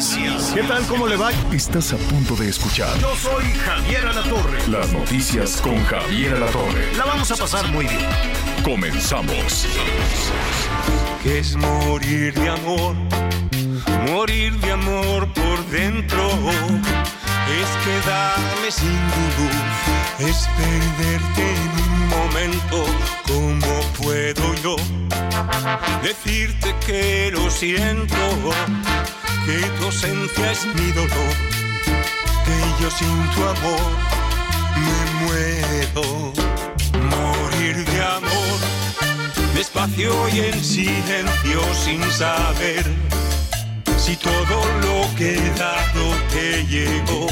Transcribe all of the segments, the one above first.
noticias. ¿Qué tal? ¿Cómo le va? Estás a punto de escuchar Yo soy Javier Alatorre. las noticias con Javier Alatorre. La vamos a pasar muy bien. Comenzamos. Que es morir de amor, morir de amor por dentro. Es quedarme sin luz, es perderte en un momento. ¿Cómo puedo yo decirte que lo siento? Que tu ausencia es mi dolor, que yo sin tu amor me muero. Morir de amor despacio y en silencio sin saber si todo lo que dado te llegó.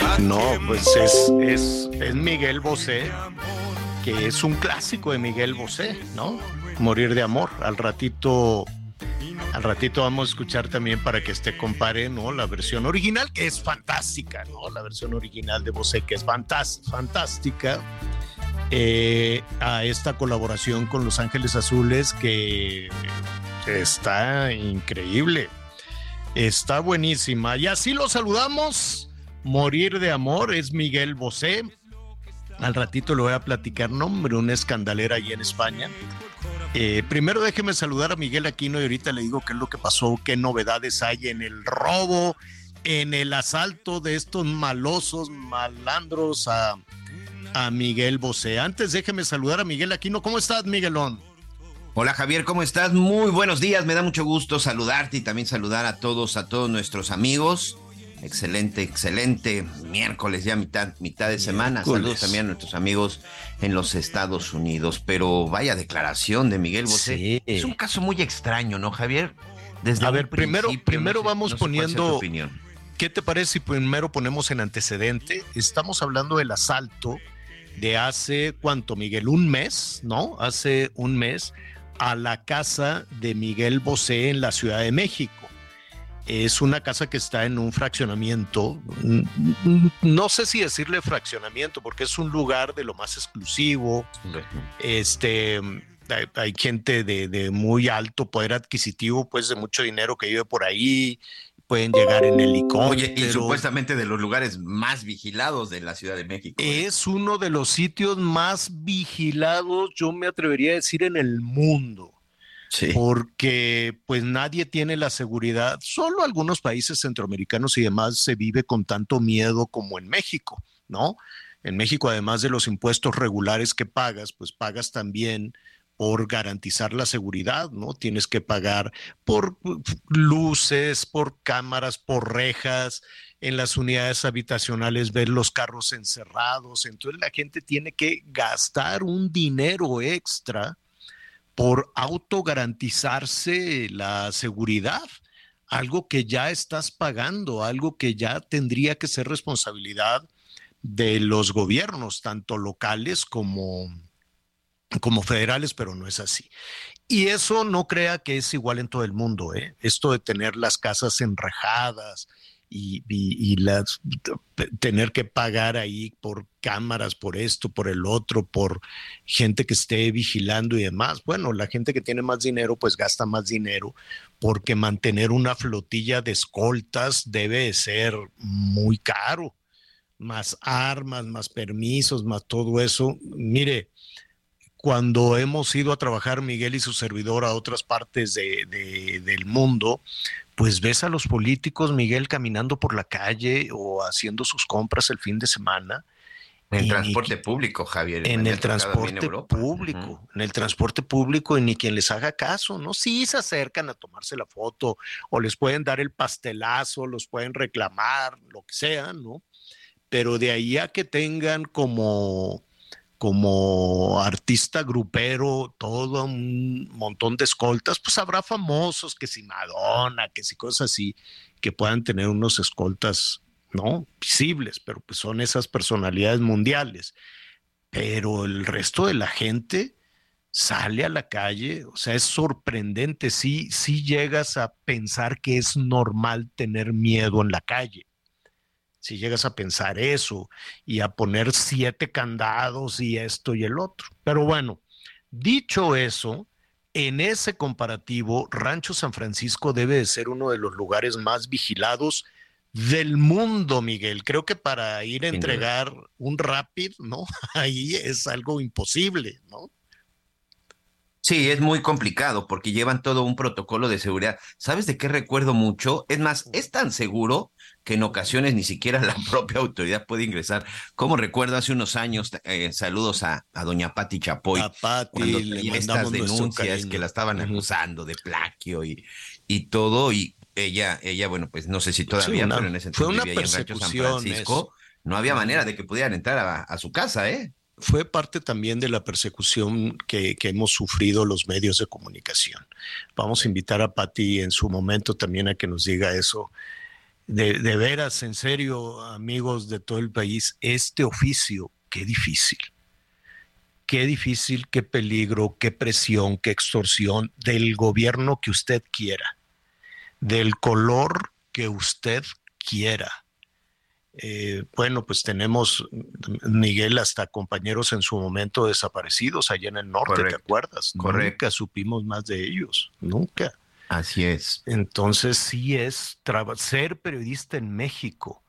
¿A No, pues es, es, es Miguel Bosé, que es un clásico de Miguel Bosé, ¿no? Morir de amor. Al ratito, al ratito vamos a escuchar también para que este compare, ¿no? La versión original, que es fantástica, ¿no? La versión original de Bosé, que es fantástica. eh, a esta colaboración con Los Ángeles Azules, que está increíble. Está buenísima. Y así lo saludamos. Morir de amor es Miguel Bosé. Al ratito le voy a platicar nombre, una escandalera allí en España. Eh, primero déjeme saludar a Miguel Aquino y ahorita le digo qué es lo que pasó, qué novedades hay en el robo, en el asalto de estos malosos malandros a, a Miguel Bosé. Antes déjeme saludar a Miguel Aquino. ¿Cómo estás, Miguelón? Hola Javier, ¿cómo estás? Muy buenos días, me da mucho gusto saludarte y también saludar a todos, a todos nuestros amigos. Excelente, excelente miércoles, ya mitad, mitad de semana. Miércoles. Saludos también a nuestros amigos en los Estados Unidos. Pero vaya declaración de Miguel Bosé. Sí. Es un caso muy extraño, ¿no, Javier? Desde A ver, primero- primero no sé- vamos no sé poniendo- opinión. ¿Qué te parece si primero ponemos en antecedente? Estamos hablando del asalto de hace, ¿cuánto, Miguel? Un mes, ¿no? Hace un mes a la casa de Miguel Bosé en la Ciudad de México. Es una casa que está en un fraccionamiento, n- no sé si decirle fraccionamiento, porque es un lugar de lo más exclusivo, este, hay, hay gente de, de muy alto poder adquisitivo, pues de mucho dinero que vive por ahí, pueden llegar en helicóptero. Oye, y supuestamente de los lugares más vigilados de la Ciudad de México. Es uno de los sitios más vigilados, yo me atrevería a decir, en el mundo, Sí. porque pues nadie tiene la seguridad, solo algunos países centroamericanos y demás se vive con tanto miedo como en México, ¿no? En México, además de los impuestos regulares que pagas, pues pagas también por garantizar la seguridad, ¿no? Tienes que pagar por luces, por cámaras, por rejas, en las unidades habitacionales ver los carros encerrados, entonces la gente tiene que gastar un dinero extra por autogarantizarse la seguridad, algo que ya estás pagando, algo que ya tendría que ser responsabilidad de los gobiernos, tanto locales como, como federales, pero no es así. Y eso no crea que es igual en todo el mundo, ¿eh? Esto de tener las casas enrejadas y, y- las, tener que pagar ahí por cámaras, por esto, por el otro, por gente que esté vigilando y demás. Bueno, la gente que tiene más dinero, pues gasta más dinero, porque mantener una flotilla de escoltas debe de ser muy caro. Más armas, más permisos, más todo eso. Mire, cuando hemos ido a trabajar Miguel y su servidor a otras partes de- de- del mundo, pues ves a los políticos, Miguel, caminando por la calle o haciendo sus compras el fin de semana. En el transporte público, Javier. en el en transporte público, en el transporte público y ni quien les haga caso, ¿no? Sí se acercan a tomarse la foto o les pueden dar el pastelazo, los pueden reclamar, lo que sea, ¿no? Pero de ahí a que tengan como como artista grupero, todo un montón de escoltas, pues habrá famosos que si Madonna, que si cosas así, que puedan tener unos escoltas, ¿no? Visibles, pero pues son esas personalidades mundiales. Pero el resto de la gente sale a la calle, o sea, es sorprendente, sí, sí llegas a pensar que es normal tener miedo en la calle si llegas a pensar eso y a poner siete candados y esto y el otro. Pero bueno, dicho eso, en ese comparativo, Rancho San Francisco debe de ser uno de los lugares más vigilados del mundo, Miguel. Creo que para ir a entregar un Rapid, ¿no? Ahí es algo imposible, ¿no? Sí, es muy complicado porque llevan todo un protocolo de seguridad. ¿Sabes de qué recuerdo mucho? Es más, es tan seguro que en ocasiones ni siquiera la propia autoridad puede ingresar. Como recuerdo hace unos años, eh, saludos a, doña Patti Chapoy, a cuando le estas denuncias que la estaban acusando de plaquio y, y todo, y ella, ella, bueno, pues no sé si todavía, pero en ese entonces fue una persecución San Francisco, no había manera de que pudieran entrar a, a su casa, ¿eh? fue parte también de la persecución que, hemos sufrido los medios de comunicación. Vamos a invitar a Patti en su momento también a que nos diga eso. De, de, veras, en serio, amigos de todo el país, este oficio, qué difícil. Qué difícil, qué peligro, qué presión, qué extorsión del gobierno que usted quiera, del color que usted quiera eh, bueno, pues tenemos, Miguel, hasta compañeros en su momento desaparecidos allá en el norte, ¿te acuerdas? Nunca supimos más de ellos, nunca. Así es. Entonces sí es, ser periodista en México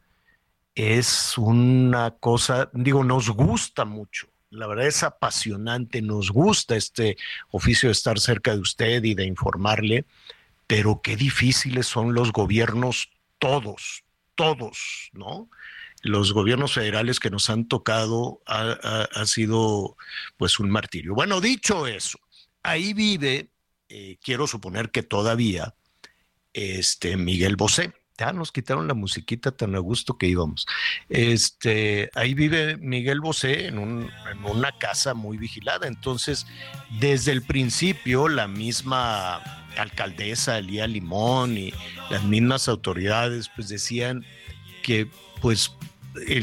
es una cosa, digo, nos gusta mucho. La verdad es apasionante, nos gusta este oficio de estar cerca de usted y de informarle, pero qué difíciles son los gobiernos todos, todos, ¿no? Los gobiernos federales que nos han tocado ha, sido pues un martirio. Bueno, dicho eso, ahí vive, eh, quiero suponer que todavía, este Miguel Bosé. Ya nos quitaron la musiquita tan a gusto que íbamos. Este, ahí vive Miguel Bosé en, una casa muy vigilada. Entonces, desde el principio, la misma alcaldesa Elía Limón y las mismas autoridades pues decían que pues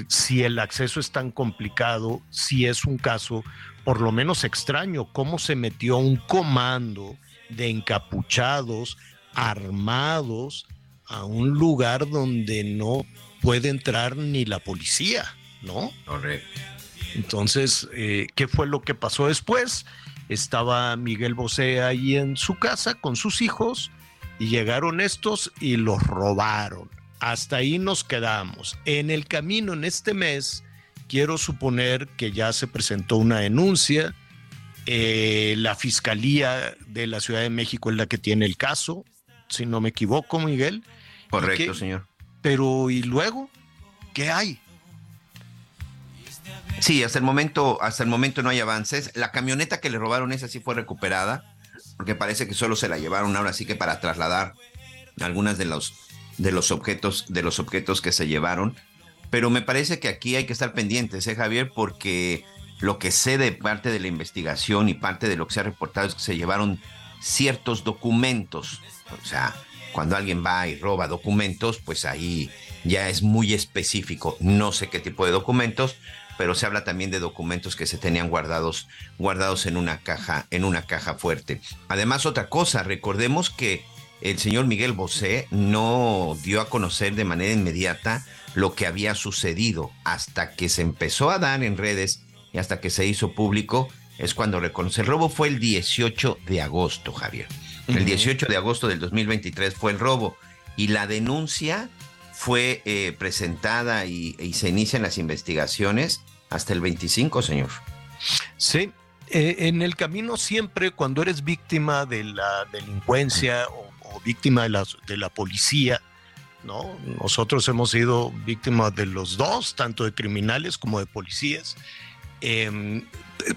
si el acceso es tan complicado, si es un caso por lo menos extraño, cómo se metió un comando de encapuchados, armados, a un lugar donde no puede entrar ni la policía, ¿no? Correcto. Entonces, eh, ¿qué fue lo que pasó después? estaba Miguel Bosé ahí en su casa con sus hijos y llegaron estos y los robaron. Hasta ahí nos quedamos. En el camino, en este mes, quiero suponer que ya se presentó una denuncia. Eh, la Fiscalía de la Ciudad de México es la que tiene el caso, si no me equivoco, Miguel. Correcto, señor. Pero ¿y luego? ¿Qué hay? Sí, hasta el momento, hasta el momento no hay avances. La camioneta que le robaron esa sí fue recuperada, porque parece que solo se la llevaron ahora sí que para trasladar algunas de los de los objetos de los objetos que se llevaron. Pero me parece que aquí hay que estar pendientes, ¿eh, Javier? Porque lo que sé de parte de la investigación y parte de lo que se ha reportado es que se llevaron ciertos documentos. O sea, cuando alguien va y roba documentos, pues ahí ya es muy específico. No sé qué tipo de documentos, pero se habla también de documentos que se tenían guardados, guardados en una caja, en una caja fuerte. Además, otra cosa, recordemos que el señor Miguel Bosé no dio a conocer de manera inmediata lo que había sucedido hasta que se empezó a dar en redes y hasta que se hizo público es cuando reconoce. El robo fue el 18 de agosto, Javier. El 18 de agosto del 2023 fue el robo y la denuncia fue eh, presentada y, se inician las investigaciones hasta el 25, señor. Sí, eh, en el camino siempre cuando eres víctima de la delincuencia o, víctima de la, de la policía, ¿no? Nosotros hemos sido víctimas de los dos, tanto de criminales como de policías. Em,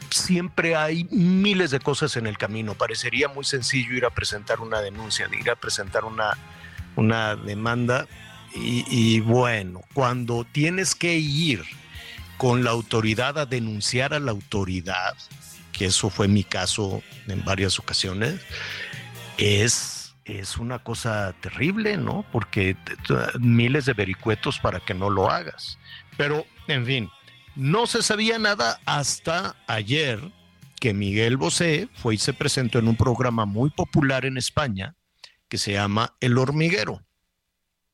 siempre hay miles de cosas en el camino. Parecería muy sencillo ir a presentar una denuncia, ir a presentar una, una demanda, y, bueno, cuando tienes que ir con la autoridad a denunciar a la autoridad, que eso fue mi caso en varias ocasiones, es, es una cosa terrible, ¿no? Porque miles de vericuetos para que no lo hagas. Pero, en fin, no se sabía nada hasta ayer que Miguel Bosé fue y se presentó en un programa muy popular en España que se llama El Hormiguero.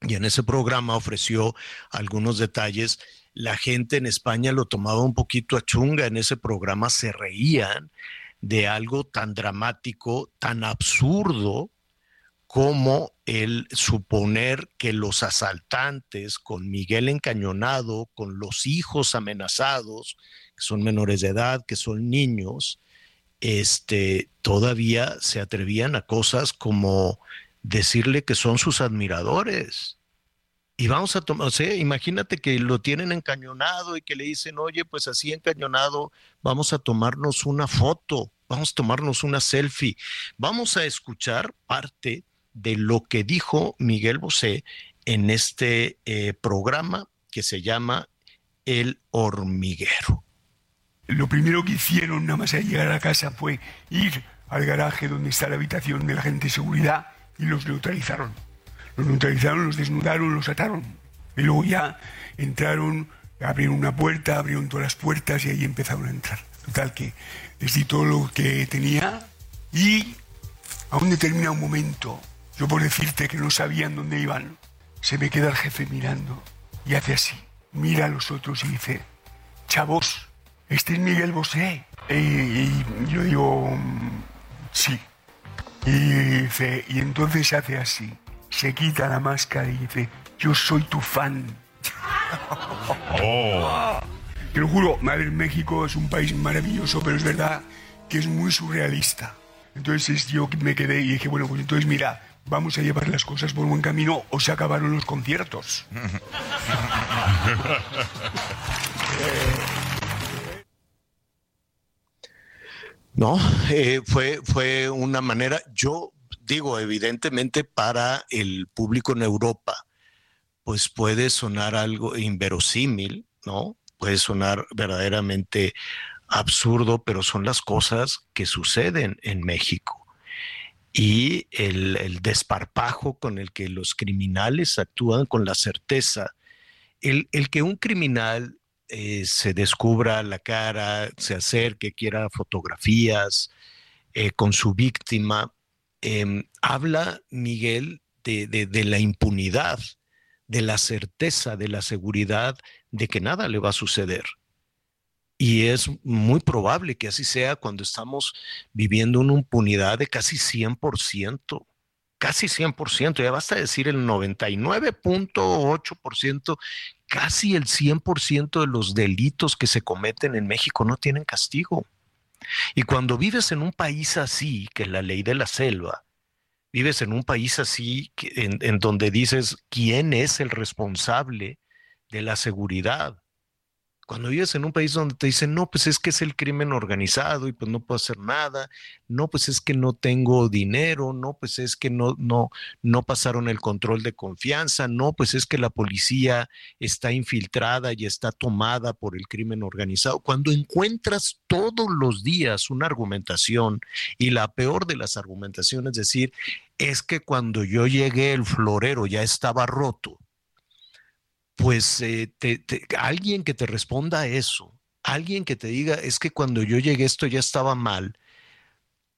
Y en ese programa ofreció algunos detalles. La gente en España lo tomaba un poquito a chunga. En ese programa se reían de algo tan dramático, tan absurdo como el suponer que los asaltantes con Miguel encañonado, con los hijos amenazados, que son menores de edad, que son niños, este, todavía se atrevían a cosas como decirle que son sus admiradores. Y vamos a tomar, o sea, imagínate que lo tienen encañonado y que le dicen, oye, pues así encañonado, vamos a tomarnos una foto, vamos a tomarnos una selfie, vamos a escuchar parte de lo que dijo Miguel Bosé en este eh, programa que se llama El Hormiguero. Lo primero que hicieron nada más llegar a la casa fue ir al garaje donde está la habitación de la gente de seguridad y los neutralizaron. Los neutralizaron, los desnudaron, los ataron. Y luego ya entraron, abrieron una puerta, abrieron todas las puertas y ahí empezaron a entrar. Total que les di todo lo que tenía y a un determinado momento, yo por decirte que no sabían dónde iban, se me queda el jefe mirando y hace así, mira a los otros y dice, chavos, este es Miguel Bosé. Y, yo digo, mm, sí. Y dice, y entonces hace así, se quita la máscara y dice, yo soy tu fan. Oh. Te lo juro, madre, México es un país maravilloso, pero es verdad que es muy surrealista. Entonces yo me quedé y dije, bueno, pues entonces mira, vamos a llevar las cosas por buen camino o se acabaron los conciertos. No, eh, fue, fue una manera, yo digo, evidentemente para el público en Europa, pues puede sonar algo inverosímil, ¿no? Puede sonar verdaderamente absurdo, pero son las cosas que suceden en México. Y el, desparpajo con el que los criminales actúan con la certeza, el, el que un criminal eh, se descubra la cara, se acerque, quiera fotografías eh, con su víctima. Em, habla Miguel de, la impunidad, de la certeza, de la seguridad de que nada le va a suceder. Y es muy probable que así sea cuando estamos viviendo una impunidad de casi 100% casi 100%, ya basta decir el 99.8%, casi el 100% de los delitos que se cometen en México no tienen castigo. Y cuando vives en un país así, que es la ley de la selva, vives en un país así en, en donde dices quién es el responsable de la seguridad, cuando vives en un país donde te dicen, no, pues es que es el crimen organizado y pues no puedo hacer nada, no, pues es que no tengo dinero, no, pues es que no, no, no pasaron el control de confianza, no, pues es que la policía está infiltrada y está tomada por el crimen organizado. Cuando encuentras todos los días una argumentación y la peor de las argumentaciones es decir, es que cuando yo llegué el florero ya estaba roto pues eh, alguien que te responda a eso, alguien que te diga, es que cuando yo llegué esto ya estaba mal,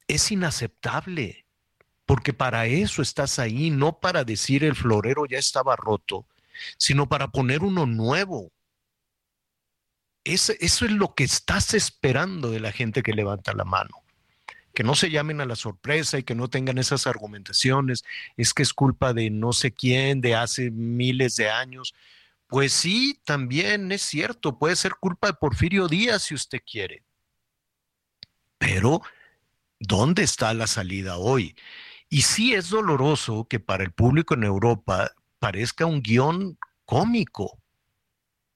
es inaceptable, porque para eso estás ahí, no para decir el florero ya estaba roto, sino para poner uno nuevo. eso es lo que estás esperando de la gente que levanta la mano. Que no se llamen a la sorpresa y que no tengan esas argumentaciones. Es que es culpa de no sé quién, de hace miles de años. Pues sí, también es cierto, puede ser culpa de Porfirio Díaz si usted quiere. Pero, ¿dónde está la salida hoy? Y sí es doloroso que para el público en Europa parezca un guion cómico,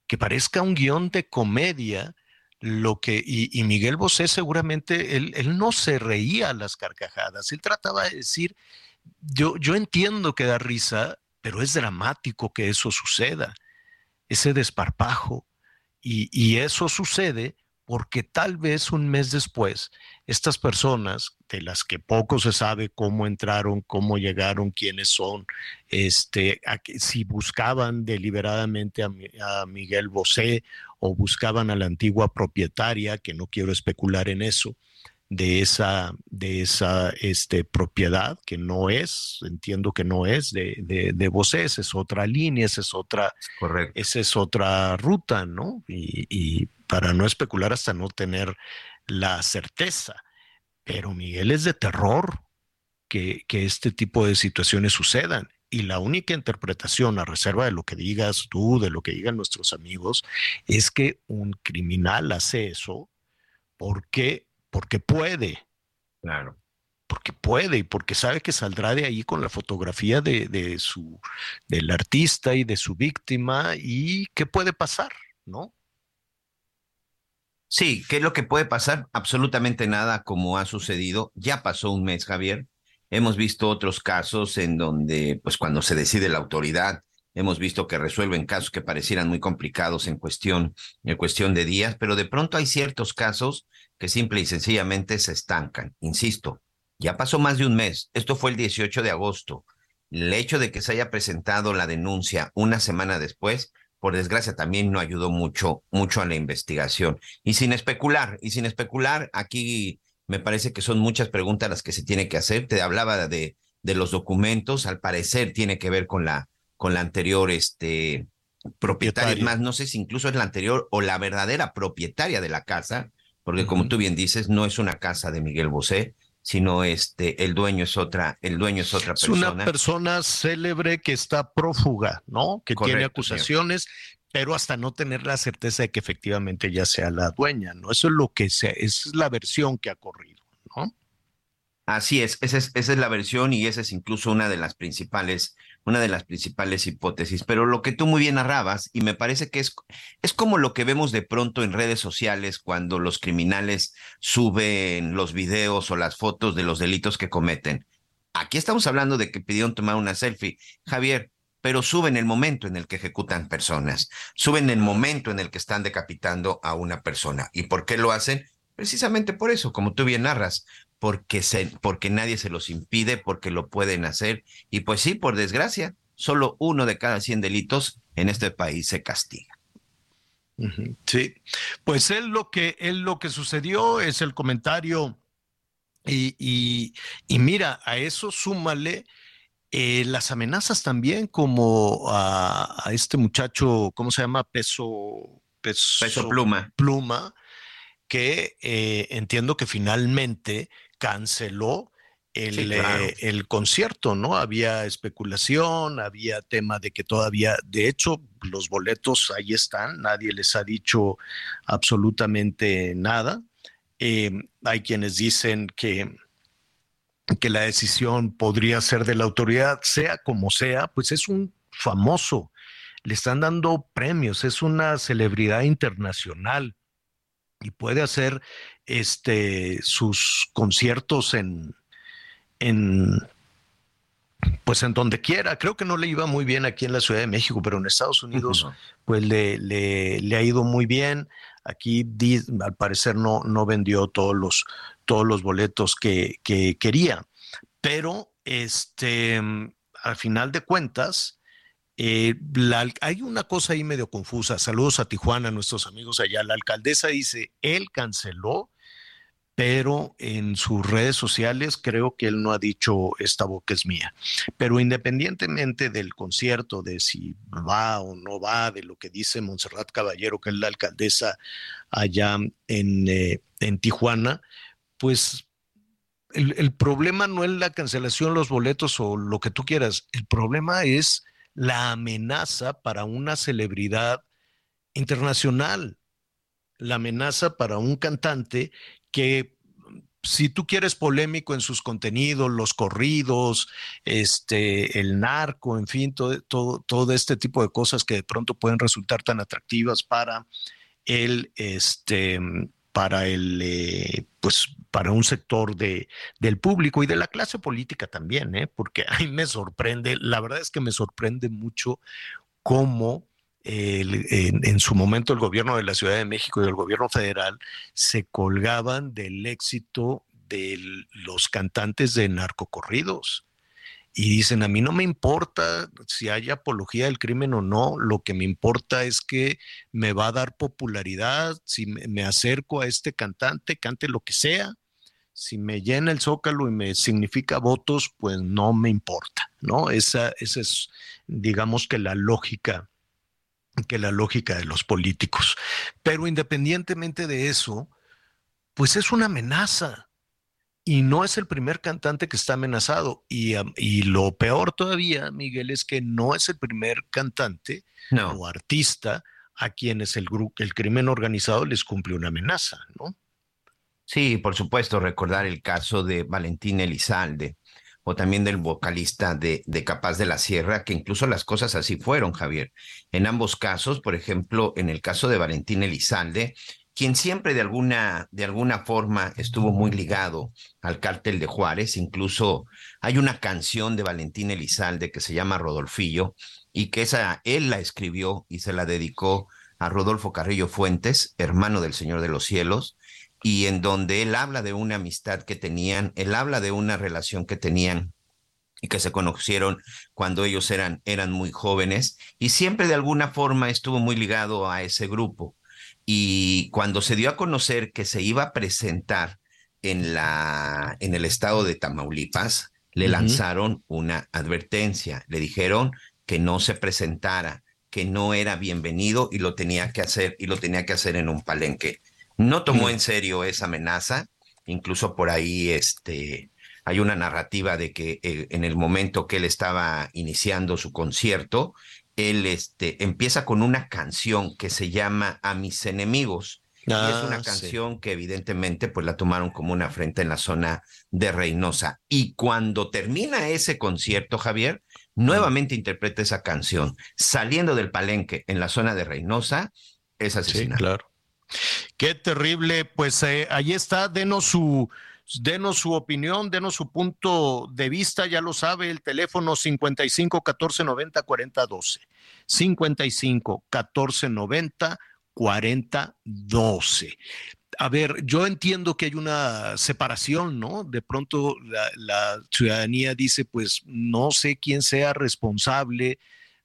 que parezca un guion de comedia, lo que, y, Miguel Bosé seguramente, él, él, no se reía a las carcajadas, él trataba de decir, yo, yo entiendo que da risa, pero es dramático que eso suceda ese desparpajo. Y eso sucede porque tal vez un mes después estas personas de las que poco se sabe cómo entraron, cómo llegaron, quiénes son, este, si buscaban deliberadamente a, Miguel Bosé o buscaban a la antigua propietaria, que no quiero especular en eso, de esa, de esa este, propiedad, que no es, entiendo que no es de, de, de es otra línea, esa es otra, esa es otra ruta, ¿no? y para no especular hasta no tener la certeza. Pero Miguel es de terror que, este tipo de situaciones sucedan. Y la única interpretación, a reserva de lo que digas tú, de lo que digan nuestros amigos, es que un criminal hace eso porque, porque puede. Claro. Porque puede y porque sabe que saldrá de ahí con la fotografía de, de su, del artista y de su víctima y qué puede pasar, ¿no? Sí, ¿qué es lo que puede pasar? Absolutamente nada como ha sucedido. Ya pasó un mes, Javier. Hemos visto otros casos en donde, pues cuando se decide la autoridad, hemos visto que resuelven casos que parecieran muy complicados en cuestión, en cuestión de días, pero de pronto hay ciertos casos que simple y sencillamente se estancan. Insisto, ya pasó más de un mes. Esto fue el 18 de agosto. El hecho de que se haya presentado la denuncia una semana después por desgracia también no ayudó mucho, mucho a la investigación. Y sin especular, y sin especular, aquí me parece que son muchas preguntas las que se tiene que hacer. Te hablaba de, de los documentos, al parecer tiene que ver con la, con la anterior este, propietaria, más no sé si incluso es la anterior o la verdadera propietaria de la casa, porque como tú bien dices, no es una casa de Miguel Bosé, sino este el dueño es otra, el dueño es otra persona. Es una persona célebre que está prófuga, ¿no? Que tiene acusaciones, pero hasta no tener la certeza de que efectivamente ya sea la dueña, ¿no? Eso es lo que sea, es la versión que ha corrido, ¿no? Así es, esa es, esa es la versión y esa es incluso una de las principales una de las principales hipótesis. Pero lo que tú muy bien narrabas, y me parece que es, es como lo que vemos de pronto en redes sociales cuando los criminales suben los videos o las fotos de los delitos que cometen. Aquí estamos hablando de que pidieron tomar una selfie. Javier, pero suben el momento en el que ejecutan personas, suben el momento en el que están decapitando a una persona. ¿Y por qué lo hacen? Precisamente por eso, como tú bien narras, porque, se, porque nadie se los impide, porque lo pueden hacer. Y pues sí, por desgracia, solo uno de cada 100 delitos en este país se castiga. Sí, pues él lo que, él lo que sucedió es el comentario y, y, mira, a eso súmale eh, las amenazas también como a, este muchacho, ¿cómo se llama? Peso, peso, pluma. Pluma, que eh, entiendo que finalmente canceló el, eh, el, concierto, ¿no? Había especulación, había tema de que todavía, de hecho, los boletos ahí están, nadie les ha dicho absolutamente nada. Em, hay quienes dicen que, que la decisión podría ser de la autoridad, sea como sea, pues es un famoso, le están dando premios, es una celebridad internacional y puede hacer este, sus conciertos en, en, pues en donde quiera. Creo que no le iba muy bien aquí en la Ciudad de México, pero en Estados Unidos, pues le, le, ha ido muy bien. Aquí al parecer no, no vendió todos los, todos los boletos que, que quería. Pero este, al final de cuentas, eh, hay una cosa ahí medio confusa. Saludos a Tijuana, nuestros amigos allá. La alcaldesa dice, él canceló, pero en sus redes sociales creo que él no ha dicho esta boca es mía. Pero independientemente del concierto, de si va o no va, de lo que dice Montserrat Caballero, que es la alcaldesa allá en, eh, en Tijuana, pues el, el problema no es la cancelación, los boletos o lo que tú quieras. El problema es la amenaza para una celebridad internacional, la amenaza para un cantante que si tú quieres polémico en sus contenidos, los corridos, este, el narco, en fin, todo, todo, todo, este tipo de cosas que de pronto pueden resultar tan atractivas para el, este, para el, eh, pues, para un sector de, del público y de la clase política también, ¿eh? porque a mí me sorprende, la verdad es que me sorprende mucho cómo en, su momento el gobierno de la Ciudad de México y el gobierno federal se colgaban del éxito de los cantantes de narcocorridos. Y dicen, a mí no me importa si hay apología del crimen o no, lo que me importa es que me va a dar popularidad, si me acerco a este cantante, cante lo que sea, si me llena el zócalo y me significa votos, pues no me importa, ¿no? Esa, esa es, digamos que la lógica que la lógica de los políticos. Pero independientemente de eso, pues es una amenaza. Y no es el primer cantante que está amenazado. Y, y lo peor todavía, Miguel, es que no es el primer cantante o artista a quienes el, el crimen organizado les cumple una amenaza, ¿no? Sí, por supuesto, recordar el caso de Valentín Elizalde, o también del vocalista de, de, Capaz de la Sierra, que incluso las cosas así fueron, Javier. En ambos casos, por ejemplo, en el caso de Valentín Elizalde, quien siempre de alguna, de alguna forma estuvo muy ligado al cártel de Juárez, incluso hay una canción de Valentín Elizalde que se llama Rodolfillo, y que esa él la escribió y se la dedicó a Rodolfo Carrillo Fuentes, hermano del Señor de los Cielos, y en donde él habla de una amistad que tenían, él habla de una relación que tenían y que se conocieron cuando ellos eran, eran muy jóvenes y siempre de alguna forma estuvo muy ligado a ese grupo. Y cuando se dio a conocer que se iba a presentar en, la, en el estado de Tamaulipas, le lanzaron una advertencia, le dijeron que no se presentara, que no era bienvenido y lo tenía que hacer y lo tenía que hacer en un palenque no tomó en serio esa amenaza, incluso por ahí este, hay una narrativa de que eh, en el momento que él estaba iniciando su concierto, él este, empieza con una canción que se llama A mis enemigos. y es ah, una canción que evidentemente pues la tomaron como una afrenta en la zona de Reynosa. Y cuando termina ese concierto, Javier, nuevamente interpreta esa canción, saliendo del palenque en la zona de Reynosa, es asesinado. Sí, claro. Qué terrible, pues eh, ahí está, denos su, denos su opinión, denos su punto de vista, ya lo sabe, el teléfono 55 14 90 40 12. 55 14 90 40 12. A ver, yo entiendo que hay una separación, ¿no? De pronto la, la ciudadanía dice, pues no sé quién sea responsable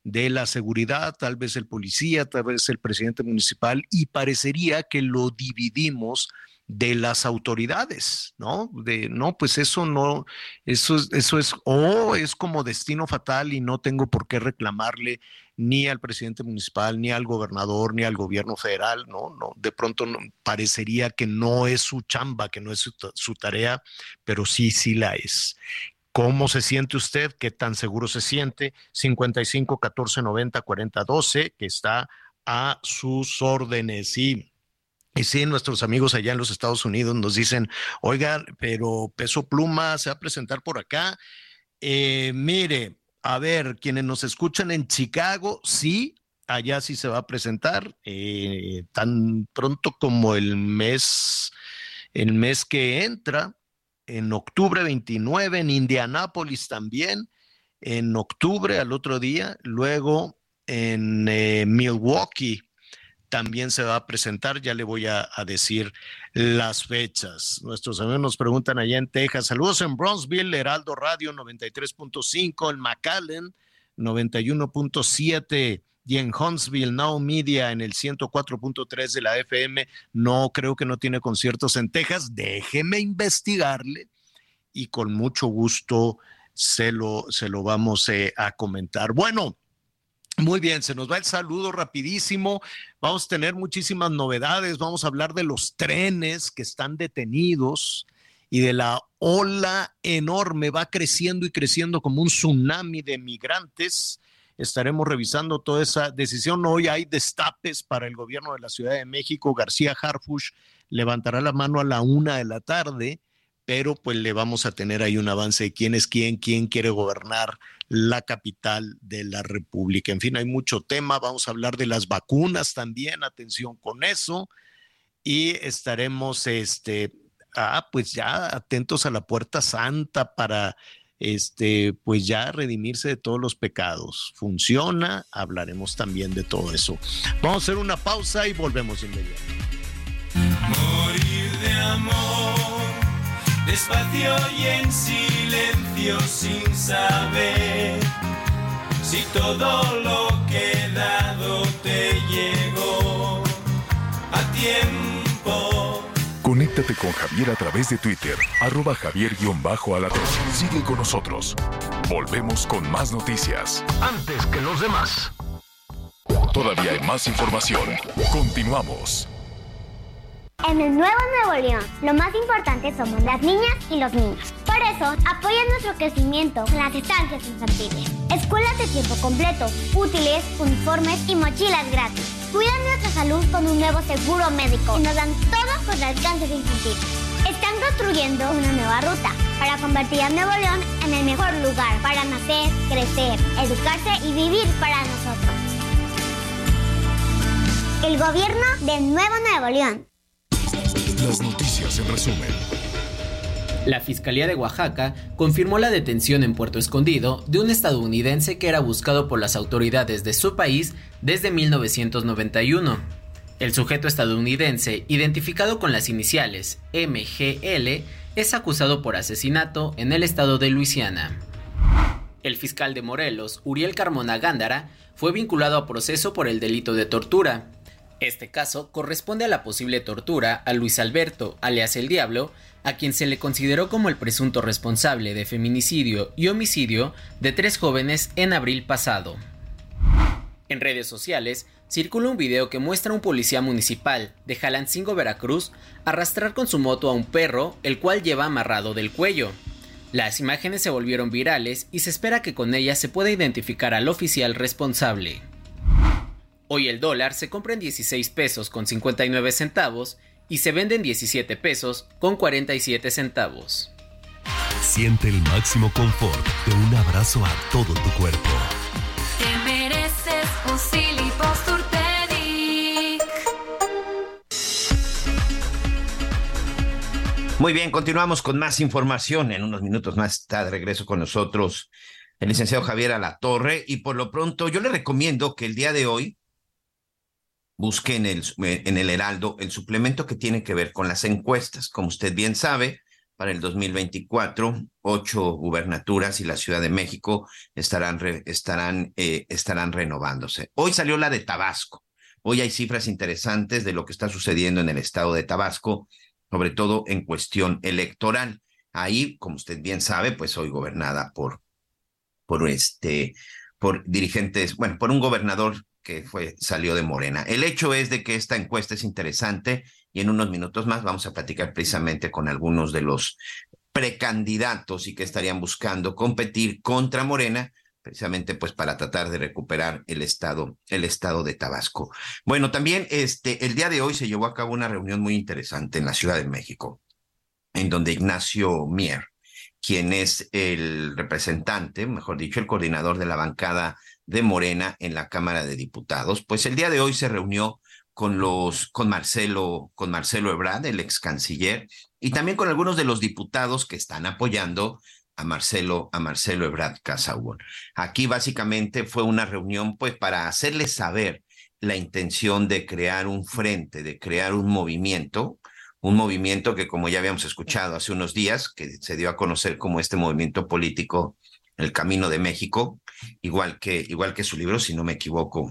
de la seguridad, tal vez el policía, tal vez el presidente municipal, y parecería que lo dividimos de las autoridades, ¿no? De no, pues eso no, eso, eso es, o es como destino fatal y no tengo por qué reclamarle ni al presidente municipal, ni al gobernador, ni al gobierno federal, ¿no? no de pronto parecería que no es su chamba, que no es su, su tarea, pero sí, sí la es. ¿Cómo se siente usted? ¿Qué tan seguro se siente? 55 14 90 40 12, que está a sus órdenes. Y, y sí, nuestros amigos allá en los Estados Unidos nos dicen, oigan, pero Peso Pluma se va a presentar por acá. Eh, mire, a ver, quienes nos escuchan en Chicago, sí, allá sí se va a presentar, eh, tan pronto como el mes, el mes que entra, en octubre 29 en Indianápolis también, en octubre al otro día, luego en eh, Milwaukee también se va a presentar, ya le voy a, decir las fechas. Nuestros amigos nos preguntan allá en Texas, saludos en Bronzeville, Heraldo Radio 93.5, en McAllen 91.7 y en Huntsville, Now Media en el 104.3 de la FM. No creo que no tiene conciertos en Texas. Déjeme investigarle y con mucho gusto se lo, se lo vamos eh, a comentar. Bueno. Muy bien, se nos va el saludo rapidísimo. Vamos a tener muchísimas novedades. Vamos a hablar de los trenes que están detenidos y de la ola enorme. Va creciendo y creciendo como un tsunami de migrantes estaremos revisando toda esa decisión. Hoy hay destapes para el gobierno de la Ciudad de México. García Harfush levantará la mano a la una de la tarde, pero pues le vamos a tener ahí un avance de quién es quién, quién quiere gobernar la capital de la República. En fin, hay mucho tema. Vamos a hablar de las vacunas también. Atención con eso. Y estaremos, este, ah, pues ya atentos a la puerta santa para este, pues ya redimirse de todos los pecados. Funciona, hablaremos también de todo eso. Vamos a hacer una pausa y volvemos inmediatamente. Morir de amor, despacio y en silencio sin saber si todo lo que he dado te llegó a tiempo. Conéctate con Javier a través de Twitter, arroba javier-alatón. Sigue con nosotros. Volvemos con más noticias. Antes que los demás. Todavía hay más información. Continuamos. En el Nuevo Nuevo León, lo más importante somos las niñas y los niños. Por eso, apoya nuestro crecimiento en las estancias infantiles. Escuelas de tiempo completo, útiles, uniformes y mochilas gratis. Cuidan nuestra salud con un nuevo seguro médico y nos dan todo contra el cáncer infantil. Están construyendo una nueva ruta para convertir a Nuevo León en el mejor lugar para nacer, crecer, educarse y vivir para nosotros. El gobierno de Nuevo Nuevo León. Las noticias en resumen. La Fiscalía de Oaxaca confirmó la detención en Puerto Escondido de un estadounidense que era buscado por las autoridades de su país desde 1991. El sujeto estadounidense, identificado con las iniciales MGL, es acusado por asesinato en el estado de Luisiana. El fiscal de Morelos, Uriel Carmona Gándara, fue vinculado a proceso por el delito de tortura. Este caso corresponde a la posible tortura a Luis Alberto, alias el Diablo, a quien se le consideró como el presunto responsable de feminicidio y homicidio de tres jóvenes en abril pasado. En redes sociales circula un video que muestra a un policía municipal de Jalancingo, Veracruz, arrastrar con su moto a un perro, el cual lleva amarrado del cuello. Las imágenes se volvieron virales y se espera que con ellas se pueda identificar al oficial responsable. Hoy el dólar se compra en 16 pesos con 59 centavos y se vende en 17 pesos con 47 centavos. Siente el máximo confort de un abrazo a todo tu cuerpo. Te mereces un. Muy bien, continuamos con más información. En unos minutos más está de regreso con nosotros el licenciado Javier Alatorre. Y por lo pronto, yo le recomiendo que el día de hoy busque en el, en el Heraldo el suplemento que tiene que ver con las encuestas. Como usted bien sabe, para el 2024, ocho gubernaturas y la Ciudad de México estarán, estarán, eh, estarán renovándose. Hoy salió la de Tabasco. Hoy hay cifras interesantes de lo que está sucediendo en el estado de Tabasco, sobre todo en cuestión electoral. Ahí, como usted bien sabe, pues hoy gobernada por, por este, por dirigentes, bueno, por un gobernador que fue, salió de Morena. El hecho es de que esta encuesta es interesante y en unos minutos más vamos a platicar precisamente con algunos de los precandidatos y que estarían buscando competir contra Morena precisamente pues para tratar de recuperar el estado el estado de Tabasco. Bueno, también este el día de hoy se llevó a cabo una reunión muy interesante en la Ciudad de México en donde Ignacio Mier, quien es el representante, mejor dicho, el coordinador de la bancada de Morena en la Cámara de Diputados, pues el día de hoy se reunió con los con Marcelo con Marcelo Ebrard, el ex canciller, y también con algunos de los diputados que están apoyando a Marcelo a Marcelo Ebrard Casaubon. Aquí básicamente fue una reunión pues para hacerles saber la intención de crear un frente, de crear un movimiento, un movimiento que como ya habíamos escuchado hace unos días, que se dio a conocer como este movimiento político El Camino de México, igual que, igual que su libro, si no me equivoco,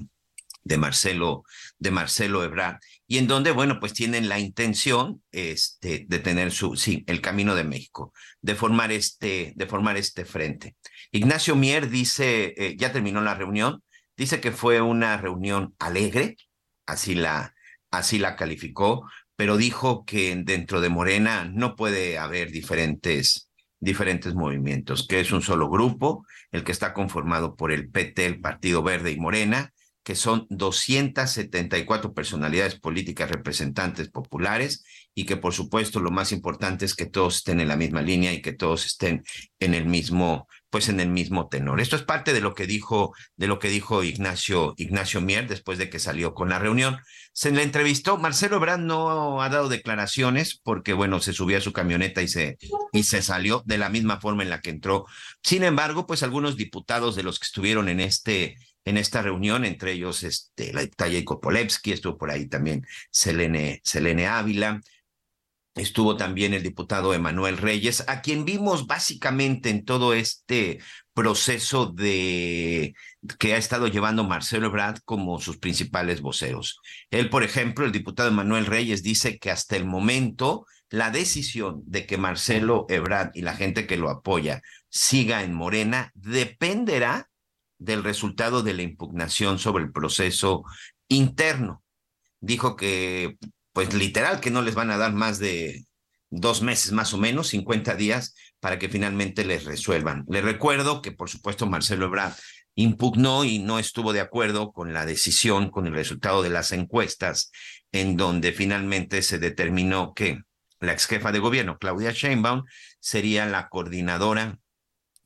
de Marcelo, de Marcelo Ebrard, y en donde, bueno, pues tienen la intención este, de tener su, sí, el camino de México, de formar este, de formar este frente. Ignacio Mier dice, eh, ya terminó la reunión, dice que fue una reunión alegre, así la, así la calificó, pero dijo que dentro de Morena no puede haber diferentes, diferentes movimientos, que es un solo grupo, el que está conformado por el PT, el Partido Verde y Morena, que son 274 personalidades políticas representantes populares y que por supuesto lo más importante es que todos estén en la misma línea y que todos estén en el mismo pues en el mismo tenor. Esto es parte de lo que dijo, de lo que dijo Ignacio, Ignacio Mier después de que salió con la reunión. Se le entrevistó, Marcelo Ebrard no ha dado declaraciones porque, bueno, se subió a su camioneta y se, y se salió de la misma forma en la que entró. Sin embargo, pues algunos diputados de los que estuvieron en este, en esta reunión, entre ellos este, la diputada Jacob Polevsky, estuvo por ahí también Selene, Selene Ávila, Estuvo también el diputado Emanuel Reyes, a quien vimos básicamente en todo este proceso de que ha estado llevando Marcelo Ebrard como sus principales voceros. Él, por ejemplo, el diputado Emanuel Reyes dice que hasta el momento la decisión de que Marcelo Ebrard y la gente que lo apoya siga en Morena dependerá del resultado de la impugnación sobre el proceso interno. Dijo que pues literal que no les van a dar más de dos meses más o menos, 50 días, para que finalmente les resuelvan. Les recuerdo que, por supuesto, Marcelo Ebrard impugnó y no estuvo de acuerdo con la decisión, con el resultado de las encuestas, en donde finalmente se determinó que la ex jefa de gobierno, Claudia Sheinbaum, sería la coordinadora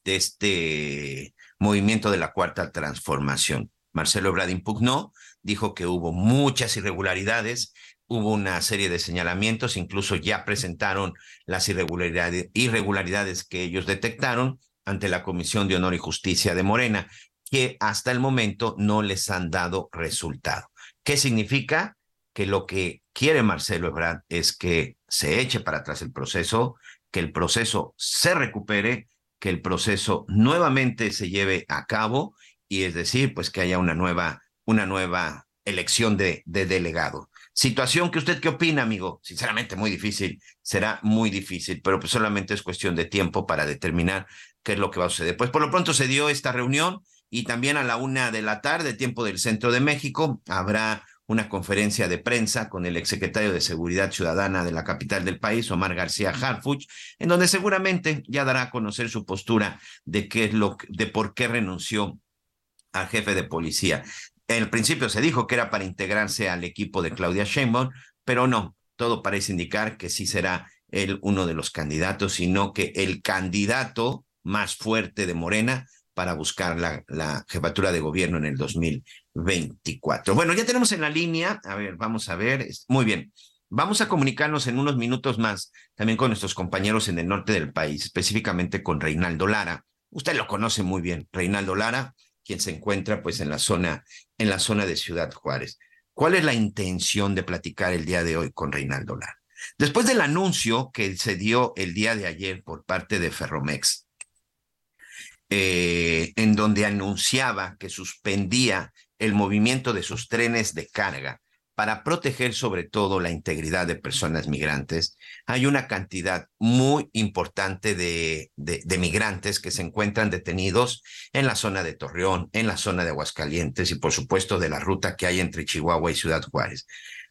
de este movimiento de la cuarta transformación. Marcelo Ebrard impugnó, dijo que hubo muchas irregularidades, hubo una serie de señalamientos, incluso ya presentaron las irregularidades, que ellos detectaron ante la Comisión de Honor y Justicia de Morena, que hasta el momento no les han dado resultado. ¿Qué significa? Que lo que quiere Marcelo Ebrard es que se eche para atrás el proceso, que el proceso se recupere, que el proceso nuevamente se lleve a cabo y es decir, pues que haya una nueva, una nueva elección de delegado. Situación que usted qué opina, amigo? Sinceramente, muy difícil, será muy difícil, pero pues solamente es cuestión de tiempo para determinar qué es lo que va a suceder. Pues por lo pronto se dio esta reunión y también a la una de la tarde, tiempo del Centro de México, habrá una conferencia de prensa con el exsecretario de Seguridad Ciudadana de la capital del país, Omar García Harfuch, en donde seguramente ya dará a conocer su postura de qué es lo de por qué renunció al jefe de policía. En el principio se dijo que era para integrarse al equipo de Claudia Sheinbaum, pero no, todo parece indicar que sí será él uno de los candidatos, sino que el candidato más fuerte de Morena para buscar la, la, jefatura de gobierno en el 2024. Bueno, ya tenemos en la línea, a ver, vamos a ver, muy bien, vamos a comunicarnos en unos minutos más también con nuestros compañeros en el norte del país, específicamente con Reinaldo Lara. Usted lo conoce muy bien, Reinaldo Lara, quien se encuentra pues en la zona, en la zona de Ciudad Juárez. ¿Cuál es la intención de platicar el día de hoy con Reinaldo Lara? Después del anuncio que se dio el día de ayer por parte de Ferromex, eh, en donde anunciaba que suspendía el movimiento de sus trenes de carga para proteger sobre todo la integridad de personas migrantes, hay una cantidad muy importante de, migrantes que se encuentran detenidos en la zona de Torreón, en la zona de Aguascalientes y por supuesto de la ruta que hay entre Chihuahua y Ciudad Juárez.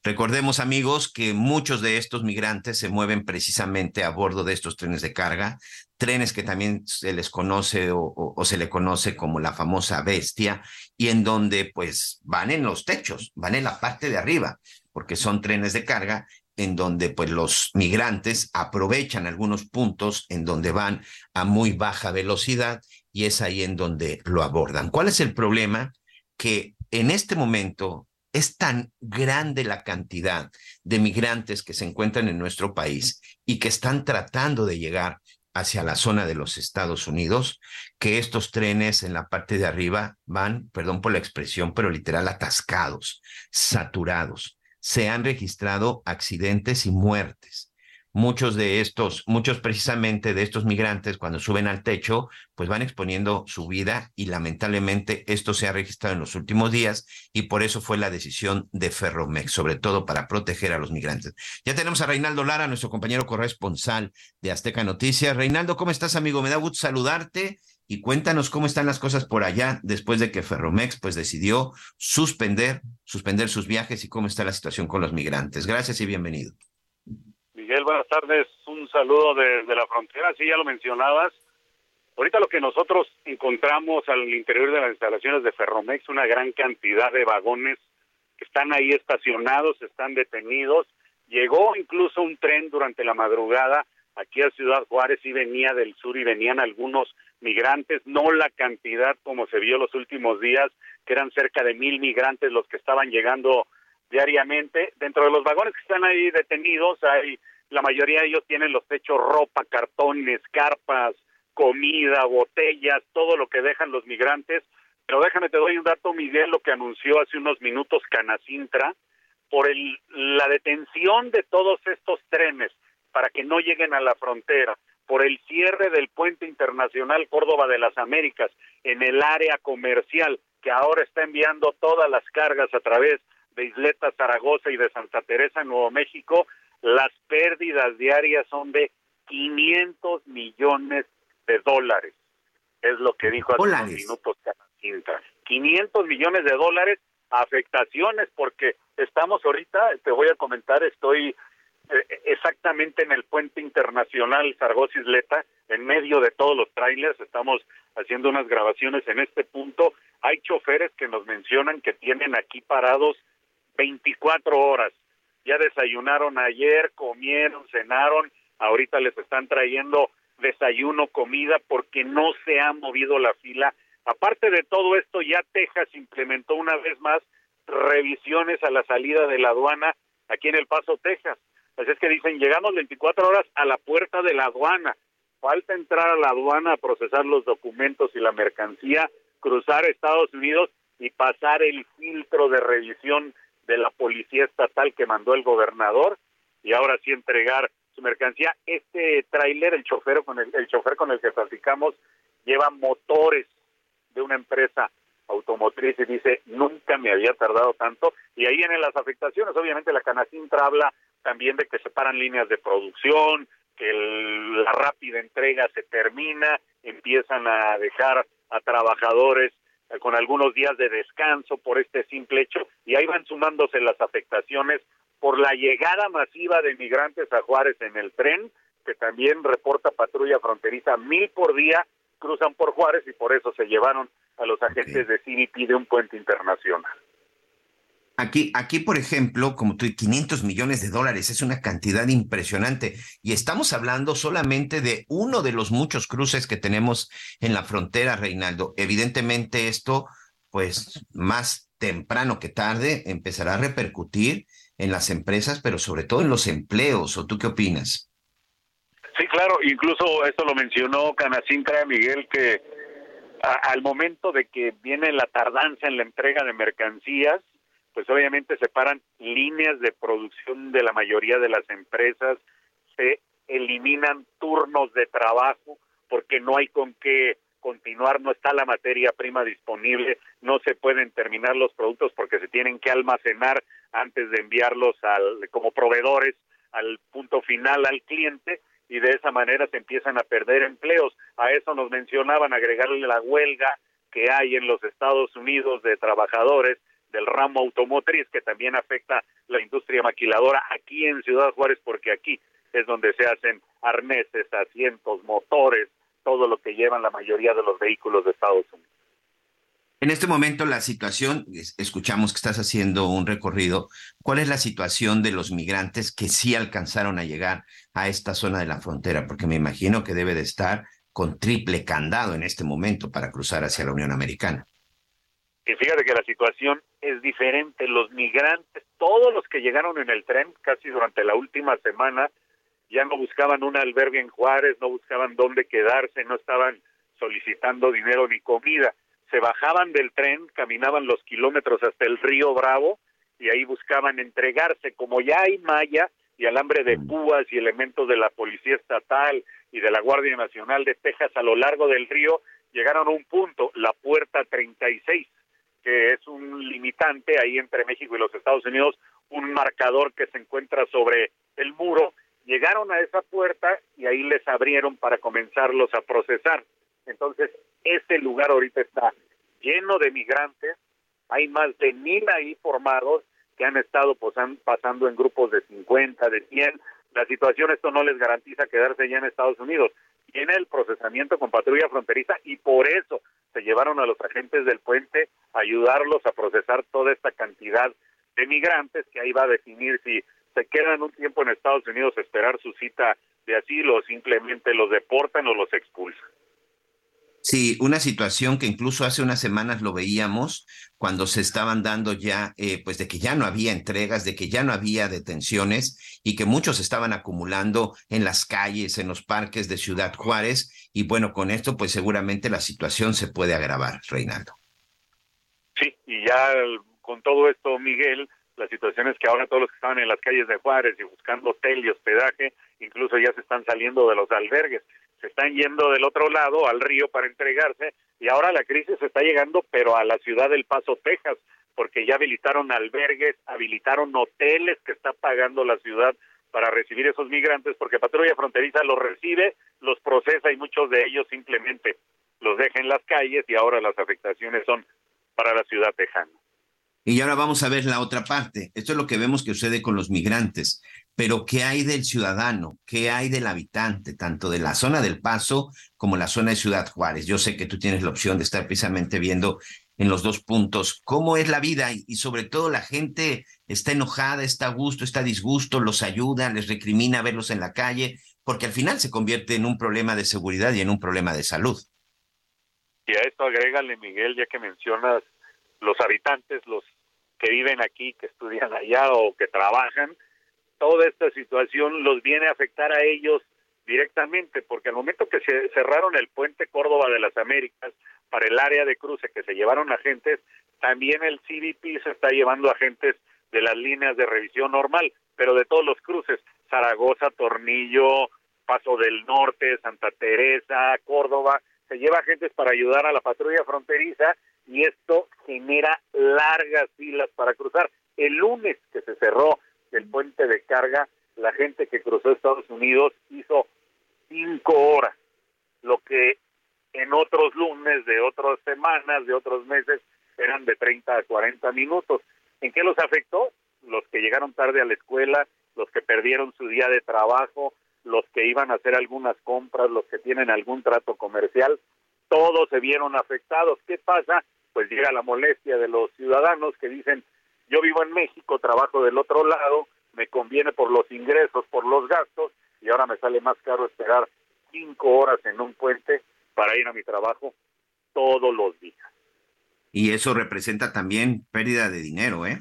Recordemos, amigos, que muchos de estos migrantes se mueven precisamente a bordo de estos trenes de carga, trenes que también se les conoce o, se le conoce como la famosa bestia, y en donde pues van en los techos, van en la parte de arriba, porque son trenes de carga en donde pues los migrantes aprovechan algunos puntos en donde van a muy baja velocidad y es ahí en donde lo abordan. ¿Cuál es el problema? Que en este momento es tan grande la cantidad de migrantes que se encuentran en nuestro país y que están tratando de llegar hacia la zona de los Estados Unidos, que estos trenes en la parte de arriba van, perdón por la expresión, pero literal atascados, saturados. Se han registrado accidentes y muertes muchos de estos, muchos precisamente de estos migrantes cuando suben al techo, pues van exponiendo su vida y lamentablemente esto se ha registrado en los últimos días y por eso fue la decisión de Ferromex, sobre todo para proteger a los migrantes. Ya tenemos a Reinaldo Lara, nuestro compañero corresponsal de Azteca Noticias. Reinaldo, ¿cómo estás, amigo? Me da gusto saludarte y cuéntanos cómo están las cosas por allá después de que Ferromex pues decidió suspender suspender sus viajes y cómo está la situación con los migrantes. Gracias y bienvenido. Miguel, buenas tardes. Un saludo desde la frontera. Sí, ya lo mencionabas. Ahorita lo que nosotros encontramos al interior de las instalaciones de Ferromex, una gran cantidad de vagones que están ahí estacionados, están detenidos. Llegó incluso un tren durante la madrugada aquí a Ciudad Juárez y venía del sur y venían algunos migrantes, no la cantidad como se vio los últimos días, que eran cerca de mil migrantes los que estaban llegando diariamente. Dentro de los vagones que están ahí detenidos, hay la mayoría de ellos tienen los techos ropa, cartones, carpas, comida, botellas, todo lo que dejan los migrantes. Pero déjame te doy un dato, Miguel, lo que anunció hace unos minutos Canacintra por el, la detención de todos estos trenes para que no lleguen a la frontera, por el cierre del puente internacional Córdoba de las Américas en el área comercial que ahora está enviando todas las cargas a través de Isleta Zaragoza y de Santa Teresa Nuevo México, las pérdidas diarias son de 500 millones de dólares. Es lo que dijo hace unos minutos Canacintra. 500 millones de dólares afectaciones porque estamos ahorita, te voy a comentar, estoy eh, exactamente en el puente internacional Zaragoza Isleta, en medio de todos los trailers, estamos haciendo unas grabaciones en este punto. Hay choferes que nos mencionan que tienen aquí parados 24 horas. Ya desayunaron ayer, comieron, cenaron, ahorita les están trayendo desayuno, comida, porque no se ha movido la fila. Aparte de todo esto, ya Texas implementó una vez más revisiones a la salida de la aduana aquí en El Paso, Texas. Así es que dicen, llegamos 24 horas a la puerta de la aduana. Falta entrar a la aduana a procesar los documentos y la mercancía, cruzar Estados Unidos y pasar el filtro de revisión de la policía estatal que mandó el gobernador y ahora sí entregar su mercancía. Este tráiler, el chofer con el, el chofer con el que traficamos, lleva motores de una empresa automotriz y dice nunca me había tardado tanto y ahí vienen las afectaciones obviamente la Canacintra habla también de que se paran líneas de producción que la rápida entrega se termina empiezan a dejar a trabajadores con algunos días de descanso por este simple hecho y ahí van sumándose las afectaciones por la llegada masiva de migrantes a Juárez en el tren que también reporta patrulla fronteriza mil por día cruzan por Juárez y por eso se llevaron a los agentes de CBP de un puente internacional. Aquí, aquí, por ejemplo, como tú, 500 millones de dólares es una cantidad impresionante y estamos hablando solamente de uno de los muchos cruces que tenemos en la frontera, Reinaldo. Evidentemente esto, pues más temprano que tarde, empezará a repercutir en las empresas, pero sobre todo en los empleos. ¿O tú qué opinas? Sí, claro, incluso esto lo mencionó Canacintra Miguel, que al momento de que viene la tardanza en la entrega de mercancías, pues obviamente se paran líneas de producción de la mayoría de las empresas, se eliminan turnos de trabajo porque no hay con qué continuar, no está la materia prima disponible, no se pueden terminar los productos porque se tienen que almacenar antes de enviarlos al, como proveedores al punto final al cliente y de esa manera se empiezan a perder empleos. A eso nos mencionaban agregarle la huelga que hay en los Estados Unidos de trabajadores del ramo automotriz que también afecta la industria maquiladora aquí en Ciudad Juárez porque aquí es donde se hacen arneses, asientos, motores, todo lo que llevan la mayoría de los vehículos de Estados Unidos. En este momento la situación, escuchamos que estás haciendo un recorrido, ¿cuál es la situación de los migrantes que sí alcanzaron a llegar a esta zona de la frontera? Porque me imagino que debe de estar con triple candado en este momento para cruzar hacia la Unión Americana. Y fíjate que la situación es diferente. Los migrantes, todos los que llegaron en el tren, casi durante la última semana, ya no buscaban un albergue en Juárez, no buscaban dónde quedarse, no estaban solicitando dinero ni comida se bajaban del tren, caminaban los kilómetros hasta el río Bravo y ahí buscaban entregarse. Como ya hay malla y alambre de púas y elementos de la Policía Estatal y de la Guardia Nacional de Texas a lo largo del río, llegaron a un punto, la puerta 36, que es un limitante ahí entre México y los Estados Unidos, un marcador que se encuentra sobre el muro. Llegaron a esa puerta y ahí les abrieron para comenzarlos a procesar. Entonces, ese lugar ahorita está lleno de migrantes, hay más de mil ahí formados que han estado pasando en grupos de 50, de 100. La situación esto no les garantiza quedarse ya en Estados Unidos. Tiene el procesamiento con patrulla fronteriza y por eso se llevaron a los agentes del puente a ayudarlos a procesar toda esta cantidad de migrantes que ahí va a definir si se quedan un tiempo en Estados Unidos a esperar su cita de asilo o simplemente los deportan o los expulsan. Sí, una situación que incluso hace unas semanas lo veíamos cuando se estaban dando ya, eh, pues de que ya no había entregas, de que ya no había detenciones y que muchos estaban acumulando en las calles, en los parques de Ciudad Juárez. Y bueno, con esto pues seguramente la situación se puede agravar, Reinaldo. Sí, y ya con todo esto, Miguel, la situación es que ahora todos los que estaban en las calles de Juárez y buscando hotel y hospedaje, incluso ya se están saliendo de los albergues se están yendo del otro lado al río para entregarse y ahora la crisis está llegando pero a la ciudad del Paso, Texas, porque ya habilitaron albergues, habilitaron hoteles que está pagando la ciudad para recibir esos migrantes porque Patrulla Fronteriza los recibe, los procesa y muchos de ellos simplemente los deja en las calles y ahora las afectaciones son para la ciudad tejana. Y ahora vamos a ver la otra parte. Esto es lo que vemos que sucede con los migrantes. Pero ¿qué hay del ciudadano? ¿Qué hay del habitante, tanto de la zona del Paso como la zona de Ciudad Juárez? Yo sé que tú tienes la opción de estar precisamente viendo en los dos puntos cómo es la vida y, sobre todo la gente está enojada, está a gusto, está a disgusto, los ayuda, les recrimina verlos en la calle, porque al final se convierte en un problema de seguridad y en un problema de salud. Y a esto agrégale, Miguel, ya que mencionas los habitantes, los que viven aquí, que estudian allá o que trabajan, toda esta situación los viene a afectar a ellos directamente, porque al momento que se cerraron el puente Córdoba de las Américas para el área de cruce que se llevaron agentes, también el CBP se está llevando agentes de las líneas de revisión normal, pero de todos los cruces, Zaragoza, Tornillo, Paso del Norte, Santa Teresa, Córdoba, se lleva agentes para ayudar a la patrulla fronteriza y esto genera largas filas para cruzar. El lunes que se cerró el puente de carga, la gente que cruzó Estados Unidos hizo cinco horas, lo que en otros lunes de otras semanas, de otros meses, eran de 30 a 40 minutos. ¿En qué los afectó? Los que llegaron tarde a la escuela, los que perdieron su día de trabajo, los que iban a hacer algunas compras, los que tienen algún trato comercial, todos se vieron afectados. ¿Qué pasa? Pues llega la molestia de los ciudadanos que dicen, yo vivo en México, trabajo del otro lado, me conviene por los ingresos, por los gastos, y ahora me sale más caro esperar cinco horas en un puente para ir a mi trabajo todos los días. Y eso representa también pérdida de dinero, ¿eh?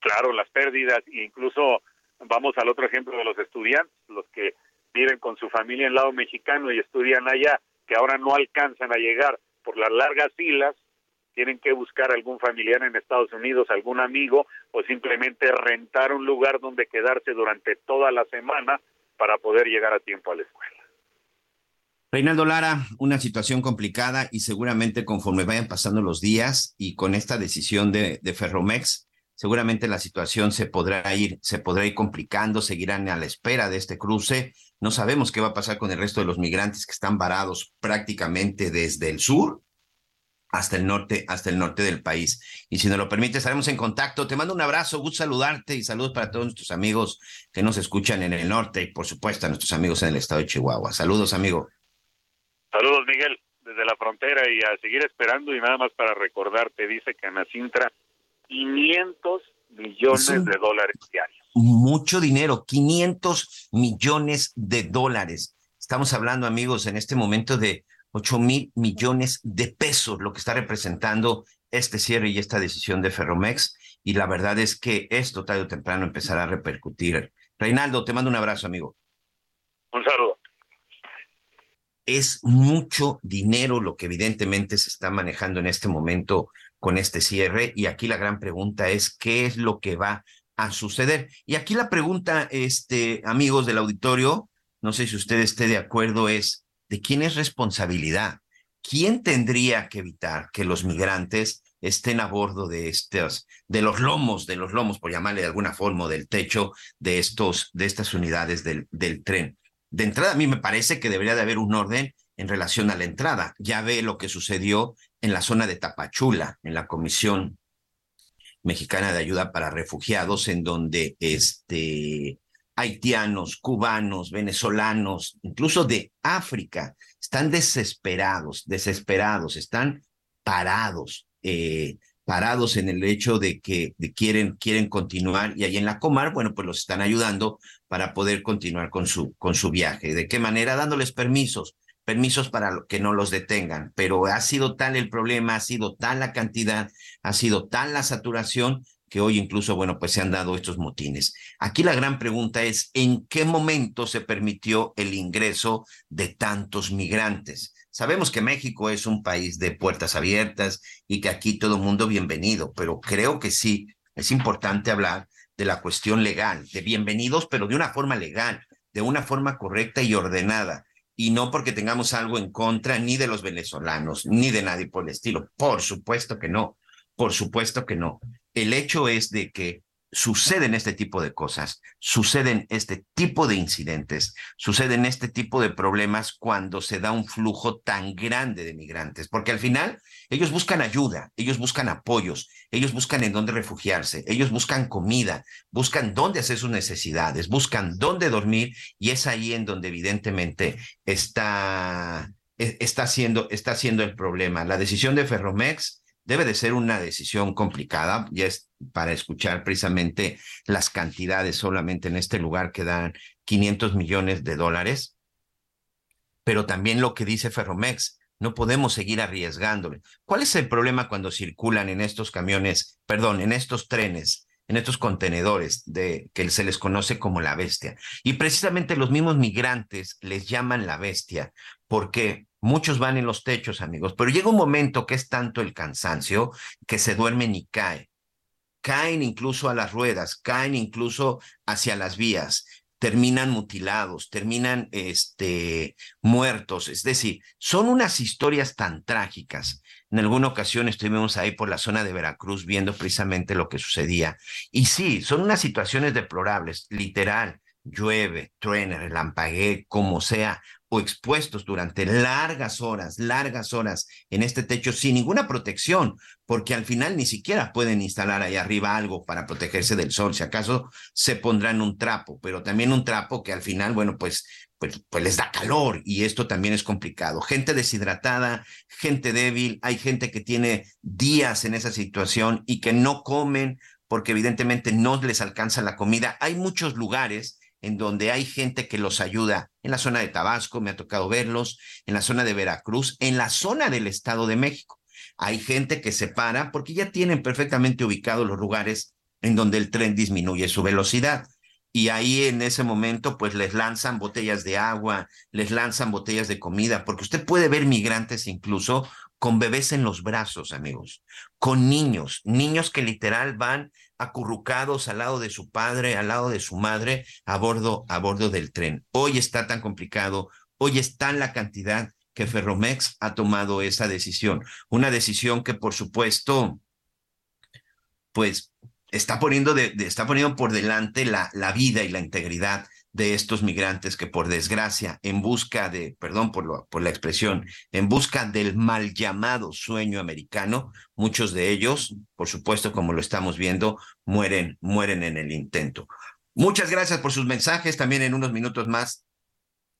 Claro, las pérdidas, incluso vamos al otro ejemplo de los estudiantes, los que viven con su familia en el lado mexicano y estudian allá, que ahora no alcanzan a llegar por las largas filas, tienen que buscar algún familiar en Estados Unidos, algún amigo, o simplemente rentar un lugar donde quedarse durante toda la semana para poder llegar a tiempo a la escuela. Reinaldo Lara, una situación complicada y seguramente conforme vayan pasando los días y con esta decisión de, de Ferromex, seguramente la situación se podrá ir, se podrá ir complicando, seguirán a la espera de este cruce. No sabemos qué va a pasar con el resto de los migrantes que están varados prácticamente desde el sur hasta el norte, hasta el norte del país. Y si nos lo permite, estaremos en contacto. Te mando un abrazo, gusto saludarte y saludos para todos nuestros amigos que nos escuchan en el norte y por supuesto a nuestros amigos en el estado de Chihuahua. Saludos, amigo. Saludos, Miguel, desde la frontera y a seguir esperando y nada más para recordarte, dice Canacintra, 500 millones de dólares diarios. Mucho dinero, 500 millones de dólares. Estamos hablando, amigos, en este momento de 8 mil millones de pesos, lo que está representando este cierre y esta decisión de Ferromex. Y la verdad es que esto tarde o temprano empezará a repercutir. Reinaldo, te mando un abrazo, amigo. Un saludo. Es mucho dinero lo que evidentemente se está manejando en este momento con este cierre. Y aquí la gran pregunta es, ¿qué es lo que va a suceder? Y aquí la pregunta, este, amigos del auditorio, no sé si usted esté de acuerdo, es, de quién es responsabilidad. ¿Quién tendría que evitar que los migrantes estén a bordo de estos, de los lomos, de los lomos, por llamarle de alguna forma, del techo de estos, de estas unidades del, del tren? De entrada, a mí me parece que debería de haber un orden en relación a la entrada. Ya ve lo que sucedió en la zona de Tapachula, en la Comisión Mexicana de Ayuda para Refugiados, en donde este, haitianos, cubanos, venezolanos, incluso de África, están desesperados, desesperados, están parados, eh, parados en el hecho de que quieren, quieren continuar y ahí en la Comar, bueno, pues los están ayudando para poder continuar con su, con su viaje. ¿De qué manera? Dándoles permisos, permisos para que no los detengan, pero ha sido tal el problema, ha sido tal la cantidad, ha sido tal la saturación que hoy incluso, bueno, pues se han dado estos motines. Aquí la gran pregunta es, ¿en qué momento se permitió el ingreso de tantos migrantes? Sabemos que México es un país de puertas abiertas y que aquí todo mundo bienvenido, pero creo que sí es importante hablar de la cuestión legal, de bienvenidos, pero de una forma legal, de una forma correcta y ordenada, y no porque tengamos algo en contra ni de los venezolanos, ni de nadie por el estilo. Por supuesto que no, por supuesto que no. El hecho es de que suceden este tipo de cosas, suceden este tipo de incidentes, suceden este tipo de problemas cuando se da un flujo tan grande de migrantes, porque al final ellos buscan ayuda, ellos buscan apoyos, ellos buscan en dónde refugiarse, ellos buscan comida, buscan dónde hacer sus necesidades, buscan dónde dormir y es ahí en donde evidentemente está, e, está, siendo, está siendo el problema. La decisión de Ferromex debe de ser una decisión complicada, y es para escuchar precisamente las cantidades solamente en este lugar que dan 500 millones de dólares, pero también lo que dice Ferromex, no podemos seguir arriesgándole. ¿Cuál es el problema cuando circulan en estos camiones, perdón, en estos trenes, en estos contenedores de que se les conoce como la bestia? Y precisamente los mismos migrantes les llaman la bestia porque Muchos van en los techos, amigos, pero llega un momento que es tanto el cansancio que se duermen y caen. Caen incluso a las ruedas, caen incluso hacia las vías, terminan mutilados, terminan este, muertos. Es decir, son unas historias tan trágicas. En alguna ocasión estuvimos ahí por la zona de Veracruz viendo precisamente lo que sucedía. Y sí, son unas situaciones deplorables, literal. Llueve, truena, relampaguee, como sea, o expuestos durante largas horas, largas horas en este techo sin ninguna protección, porque al final ni siquiera pueden instalar ahí arriba algo para protegerse del sol, si acaso se pondrán un trapo, pero también un trapo que al final, bueno, pues, pues, pues les da calor y esto también es complicado. Gente deshidratada, gente débil, hay gente que tiene días en esa situación y que no comen porque evidentemente no les alcanza la comida. Hay muchos lugares en donde hay gente que los ayuda. En la zona de Tabasco, me ha tocado verlos, en la zona de Veracruz, en la zona del Estado de México. Hay gente que se para porque ya tienen perfectamente ubicados los lugares en donde el tren disminuye su velocidad. Y ahí en ese momento, pues les lanzan botellas de agua, les lanzan botellas de comida, porque usted puede ver migrantes incluso con bebés en los brazos, amigos, con niños, niños que literal van acurrucados al lado de su padre, al lado de su madre, a bordo, a bordo del tren. Hoy está tan complicado, hoy está la cantidad que Ferromex ha tomado esa decisión. Una decisión que, por supuesto, pues está poniendo, de, está poniendo por delante la, la vida y la integridad de estos migrantes que por desgracia, en busca de, perdón por, lo, por la expresión, en busca del mal llamado sueño americano, muchos de ellos, por supuesto, como lo estamos viendo, mueren, mueren en el intento. Muchas gracias por sus mensajes. También en unos minutos más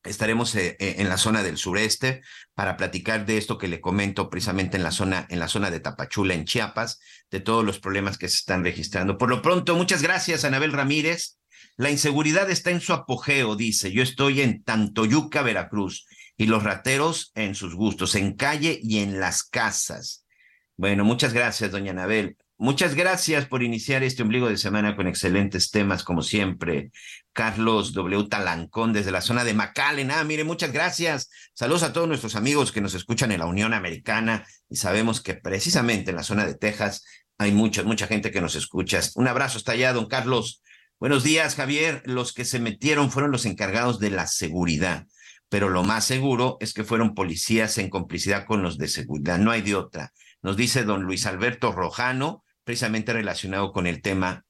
estaremos eh, eh, en la zona del sureste para platicar de esto que le comento precisamente en la zona en la zona de Tapachula en Chiapas, de todos los problemas que se están registrando. Por lo pronto, muchas gracias Anabel Ramírez. La inseguridad está en su apogeo, dice. Yo estoy en Tantoyuca, Veracruz, y los rateros en sus gustos, en calle y en las casas. Bueno, muchas gracias, doña Anabel. Muchas gracias por iniciar este ombligo de semana con excelentes temas, como siempre. Carlos W. Talancón desde la zona de McAllen. Ah, mire, muchas gracias. Saludos a todos nuestros amigos que nos escuchan en la Unión Americana y sabemos que precisamente en la zona de Texas hay mucha, mucha gente que nos escucha. Un abrazo hasta allá, don Carlos. Buenos días, Javier. Los que se metieron fueron los encargados de la seguridad, pero lo más seguro es que fueron policías en complicidad con los de seguridad. No hay de otra. Nos dice don Luis Alberto Rojano, precisamente relacionado con el tema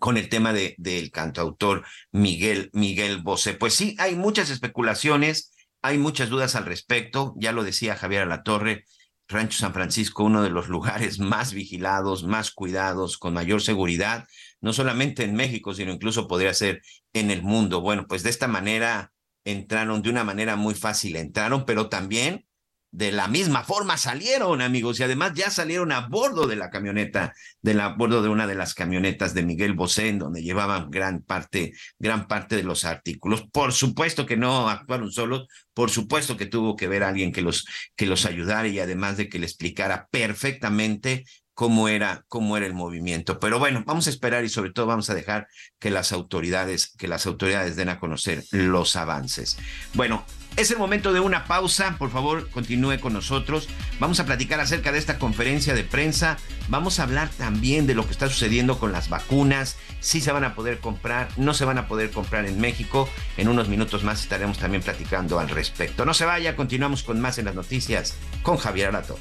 con el tema de, del cantautor Miguel, Miguel Bosé. Pues sí, hay muchas especulaciones, hay muchas dudas al respecto, ya lo decía Javier Alatorre, Rancho San Francisco, uno de los lugares más vigilados, más cuidados, con mayor seguridad, no solamente en México, sino incluso podría ser en el mundo. Bueno, pues de esta manera entraron, de una manera muy fácil entraron, pero también de la misma forma salieron, amigos, y además ya salieron a bordo de la camioneta, de la, a bordo de una de las camionetas de Miguel Bosé, en donde llevaban gran parte, gran parte de los artículos. Por supuesto que no actuaron solos, por supuesto que tuvo que ver alguien que los, que los ayudara y además de que le explicara perfectamente cómo era, cómo era el movimiento. Pero bueno, vamos a esperar y sobre todo vamos a dejar que las autoridades, que las autoridades den a conocer los avances. Bueno, es el momento de una pausa, por favor, continúe con nosotros. Vamos a platicar acerca de esta conferencia de prensa. Vamos a hablar también de lo que está sucediendo con las vacunas, si se van a poder comprar, no se van a poder comprar en México. En unos minutos más estaremos también platicando al respecto. No se vaya, continuamos con más en las noticias con Javier Alato.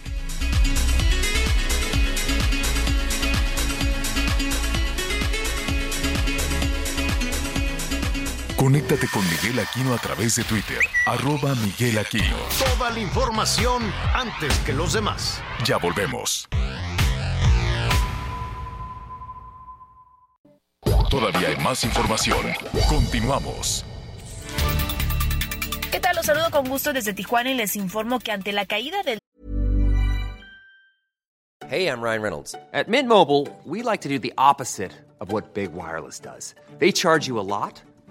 Conéctate con Miguel Aquino a través de Twitter, arroba Miguel Aquino. Toda la información antes que los demás. Ya volvemos. Todavía hay más información. Continuamos. ¿Qué tal? Los saludo con gusto desde Tijuana y les informo que ante la caída del... Hey, I'm Ryan Reynolds. At Mint Mobile, we like to do the opposite of what Big Wireless does. They charge you a lot.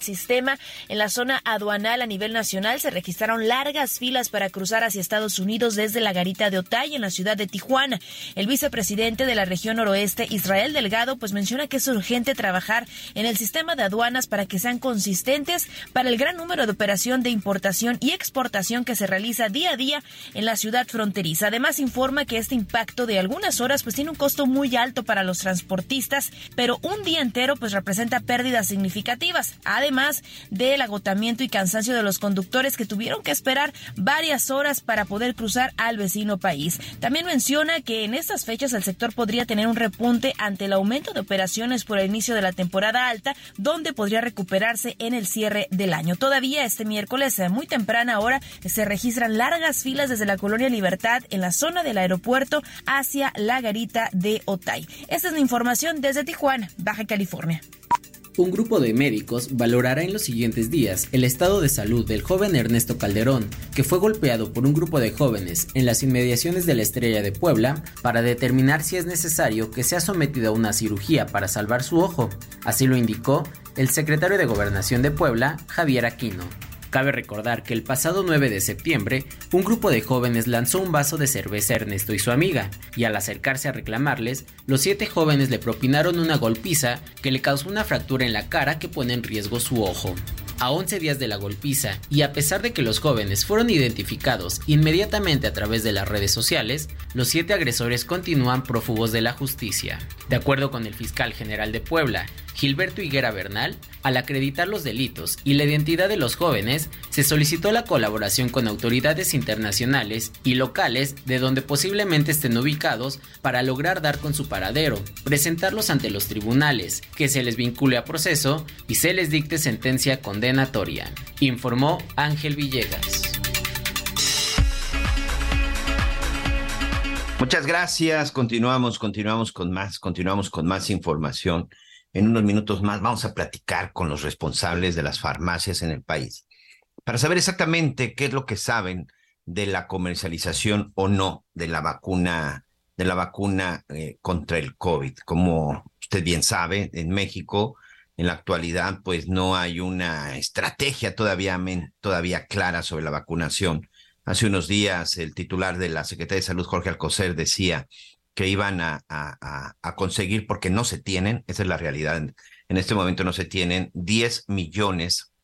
sistema en la zona aduanal a nivel nacional se registraron largas filas para cruzar hacia Estados Unidos desde la garita de Otay en la ciudad de Tijuana. El vicepresidente de la región noroeste, Israel Delgado, pues menciona que es urgente trabajar en el sistema de aduanas para que sean consistentes para el gran número de operación de importación y exportación que se realiza día a día en la ciudad fronteriza. Además informa que este impacto de algunas horas pues tiene un costo muy alto para los transportistas, pero un día entero pues representa pérdidas significativas. Además además del agotamiento y cansancio de los conductores que tuvieron que esperar varias horas para poder cruzar al vecino país. También menciona que en estas fechas el sector podría tener un repunte ante el aumento de operaciones por el inicio de la temporada alta, donde podría recuperarse en el cierre del año. Todavía este miércoles, muy temprana hora, se registran largas filas desde la colonia Libertad en la zona del aeropuerto hacia la garita de Otay. Esta es la información desde Tijuana, Baja California. Un grupo de médicos valorará en los siguientes días el estado de salud del joven Ernesto Calderón, que fue golpeado por un grupo de jóvenes en las inmediaciones de la Estrella de Puebla, para determinar si es necesario que sea sometido a una cirugía para salvar su ojo. Así lo indicó el secretario de Gobernación de Puebla, Javier Aquino. Cabe recordar que el pasado 9 de septiembre, un grupo de jóvenes lanzó un vaso de cerveza a Ernesto y su amiga, y al acercarse a reclamarles, los siete jóvenes le propinaron una golpiza que le causó una fractura en la cara que pone en riesgo su ojo a 11 días de la golpiza y a pesar de que los jóvenes fueron identificados inmediatamente a través de las redes sociales, los siete agresores continúan prófugos de la justicia. De acuerdo con el fiscal general de Puebla, Gilberto Higuera Bernal, al acreditar los delitos y la identidad de los jóvenes, se solicitó la colaboración con autoridades internacionales y locales de donde posiblemente estén ubicados para lograr dar con su paradero, presentarlos ante los tribunales, que se les vincule a proceso y se les dicte sentencia condenatoria, informó Ángel Villegas. Muchas gracias. Continuamos, continuamos con más, continuamos con más información. En unos minutos más vamos a platicar con los responsables de las farmacias en el país para saber exactamente qué es lo que saben de la comercialización o no de la vacuna de la vacuna eh, contra el COVID. Como usted bien sabe, en México en la actualidad pues no hay una estrategia todavía, todavía clara sobre la vacunación. Hace unos días el titular de la Secretaría de Salud, Jorge Alcocer, decía que iban a, a, conseguir, porque no se tienen, esa es la realidad, en este momento no se tienen 10 millones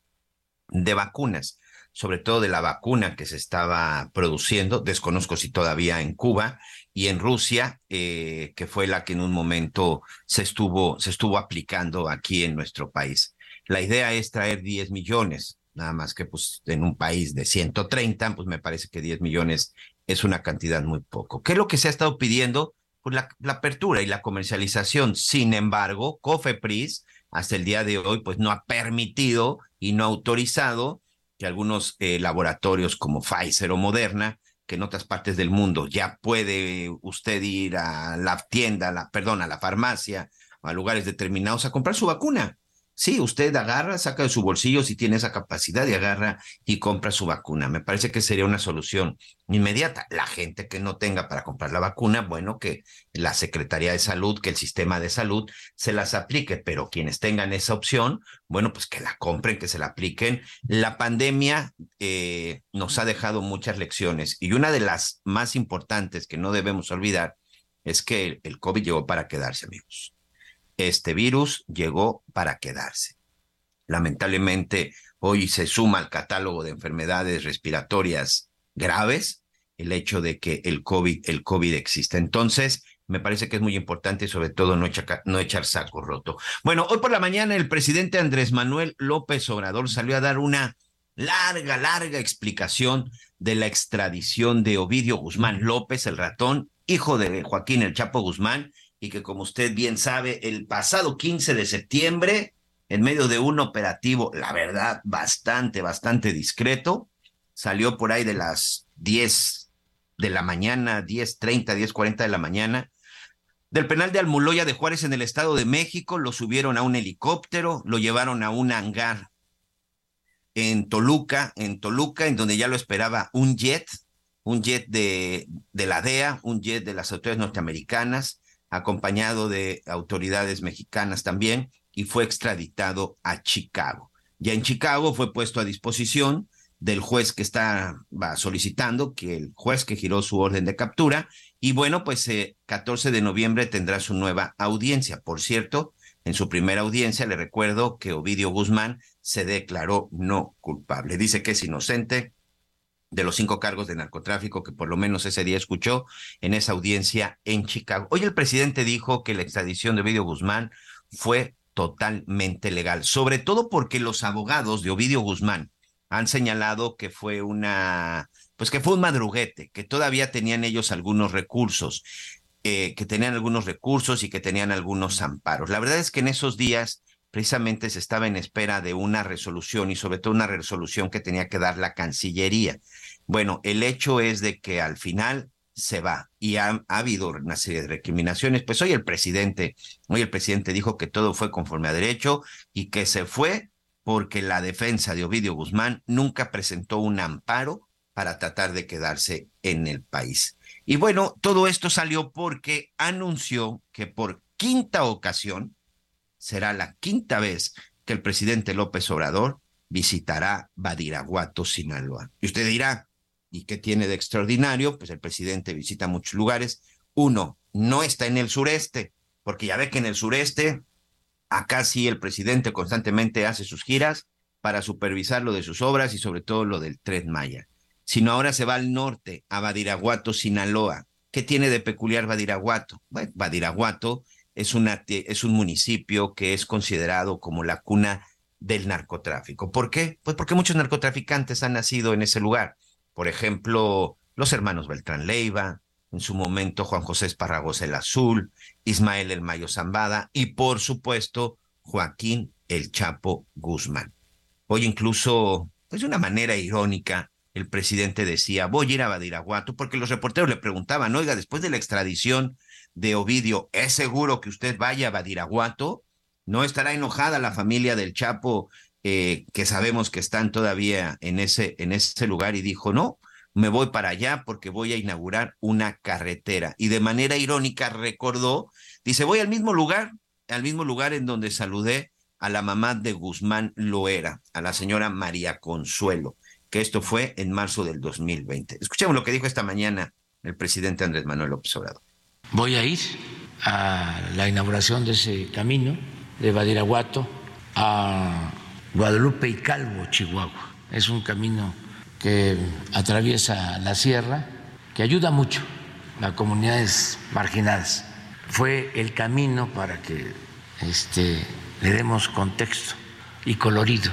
de vacunas, sobre todo de la vacuna que se estaba produciendo, desconozco si todavía en Cuba y en Rusia, eh, que fue la que en un momento se estuvo, se estuvo aplicando aquí en nuestro país. La idea es traer 10 millones, nada más que pues en un país de 130, pues me parece que 10 millones es una cantidad muy poco. ¿Qué es lo que se ha estado pidiendo? Pues la, apertura y la comercialización. Sin embargo, Cofepris hasta el día de hoy pues no ha permitido y no ha autorizado que algunos eh, laboratorios como Pfizer o Moderna que en otras partes del mundo ya puede usted ir a la tienda, la, perdón, a la farmacia a lugares determinados a comprar su vacuna. Sí, usted agarra, saca de su bolsillo si tiene esa capacidad y agarra y compra su vacuna. Me parece que sería una solución inmediata. La gente que no tenga para comprar la vacuna, bueno, que la Secretaría de Salud, que el sistema de salud se las aplique, pero quienes tengan esa opción, bueno, pues que la compren, que se la apliquen. La pandemia eh, nos ha dejado muchas lecciones y una de las más importantes que no debemos olvidar es que el COVID llegó para quedarse, amigos este virus llegó para quedarse. Lamentablemente, hoy se suma al catálogo de enfermedades respiratorias graves el hecho de que el COVID, el COVID existe. Entonces, me parece que es muy importante, sobre todo, no no echar saco roto. Bueno, hoy por la mañana el presidente Andrés Manuel López Obrador salió a dar una larga, larga explicación de la extradición de Ovidio Guzmán López, el ratón, hijo de Joaquín El Chapo Guzmán, y que como usted bien sabe, el pasado 15 de septiembre, en medio de un operativo, la verdad, bastante, bastante discreto, salió por ahí de las 10 de la mañana, 10.30, 10.40 de la mañana, del penal de Almuloya de Juárez en el Estado de México, lo subieron a un helicóptero, lo llevaron a un hangar en Toluca, en Toluca, en donde ya lo esperaba un jet, un jet de, de la DEA, un jet de las autoridades norteamericanas, acompañado de autoridades mexicanas también, y fue extraditado a Chicago. Ya en Chicago fue puesto a disposición del juez que está solicitando, que el juez que giró su orden de captura, y bueno, pues el eh, 14 de noviembre tendrá su nueva audiencia. Por cierto, en su primera audiencia le recuerdo que Ovidio Guzmán se declaró no culpable. Dice que es inocente, de los cinco cargos de narcotráfico que por lo menos ese día escuchó en esa audiencia en Chicago. Hoy el presidente dijo que la extradición de Ovidio Guzmán fue totalmente legal, sobre todo porque los abogados de Ovidio Guzmán han señalado que fue una, pues que fue un madruguete, que todavía tenían ellos algunos recursos, eh, que tenían algunos recursos y que tenían algunos amparos. La verdad es que en esos días precisamente se estaba en espera de una resolución y sobre todo una resolución que tenía que dar la Cancillería. Bueno, el hecho es de que al final se va y ha, habido una serie de recriminaciones. Pues hoy el presidente, hoy el presidente dijo que todo fue conforme a derecho y que se fue porque la defensa de Ovidio Guzmán nunca presentó un amparo para tratar de quedarse en el país. Y bueno, todo esto salió porque anunció que por quinta ocasión, será la quinta vez que el presidente López Obrador visitará Badiraguato, Sinaloa. Y usted dirá, ¿y qué tiene de extraordinario? Pues el presidente visita muchos lugares. Uno, no está en el sureste, porque ya ve que en el sureste, acá sí el presidente constantemente hace sus giras para supervisar lo de sus obras y sobre todo lo del Tren Maya. Sino ahora se va al norte, a Badiraguato, Sinaloa. ¿Qué tiene de peculiar Badiraguato? Bueno, Badiraguato es, es un municipio que es considerado como la cuna del narcotráfico. ¿Por qué? Pues porque muchos narcotraficantes han nacido en ese lugar. Por ejemplo, los hermanos Beltrán Leiva, en su momento Juan José Esparragos el Azul, Ismael el Mayo Zambada y por supuesto Joaquín el Chapo Guzmán. Hoy incluso, pues de una manera irónica, el presidente decía, voy a ir a Badiraguato, porque los reporteros le preguntaban, oiga, después de la extradición de Ovidio, ¿es seguro que usted vaya a Badiraguato? ¿No estará enojada la familia del Chapo, eh, que sabemos que están todavía en ese, en ese lugar? Y dijo, no, me voy para allá porque voy a inaugurar una carretera. Y de manera irónica recordó, dice, voy al mismo lugar, al mismo lugar en donde saludé a la mamá de Guzmán Loera, a la señora María Consuelo, que esto fue en marzo del 2020. Escuchemos lo que dijo esta mañana el presidente Andrés Manuel López Obrador. Voy a ir a la inauguración de ese camino de Badiraguato a Guadalupe y Calvo, Chihuahua. Es un camino que atraviesa la sierra, que ayuda mucho a comunidades marginadas. Fue el camino para que este, le demos contexto y colorido,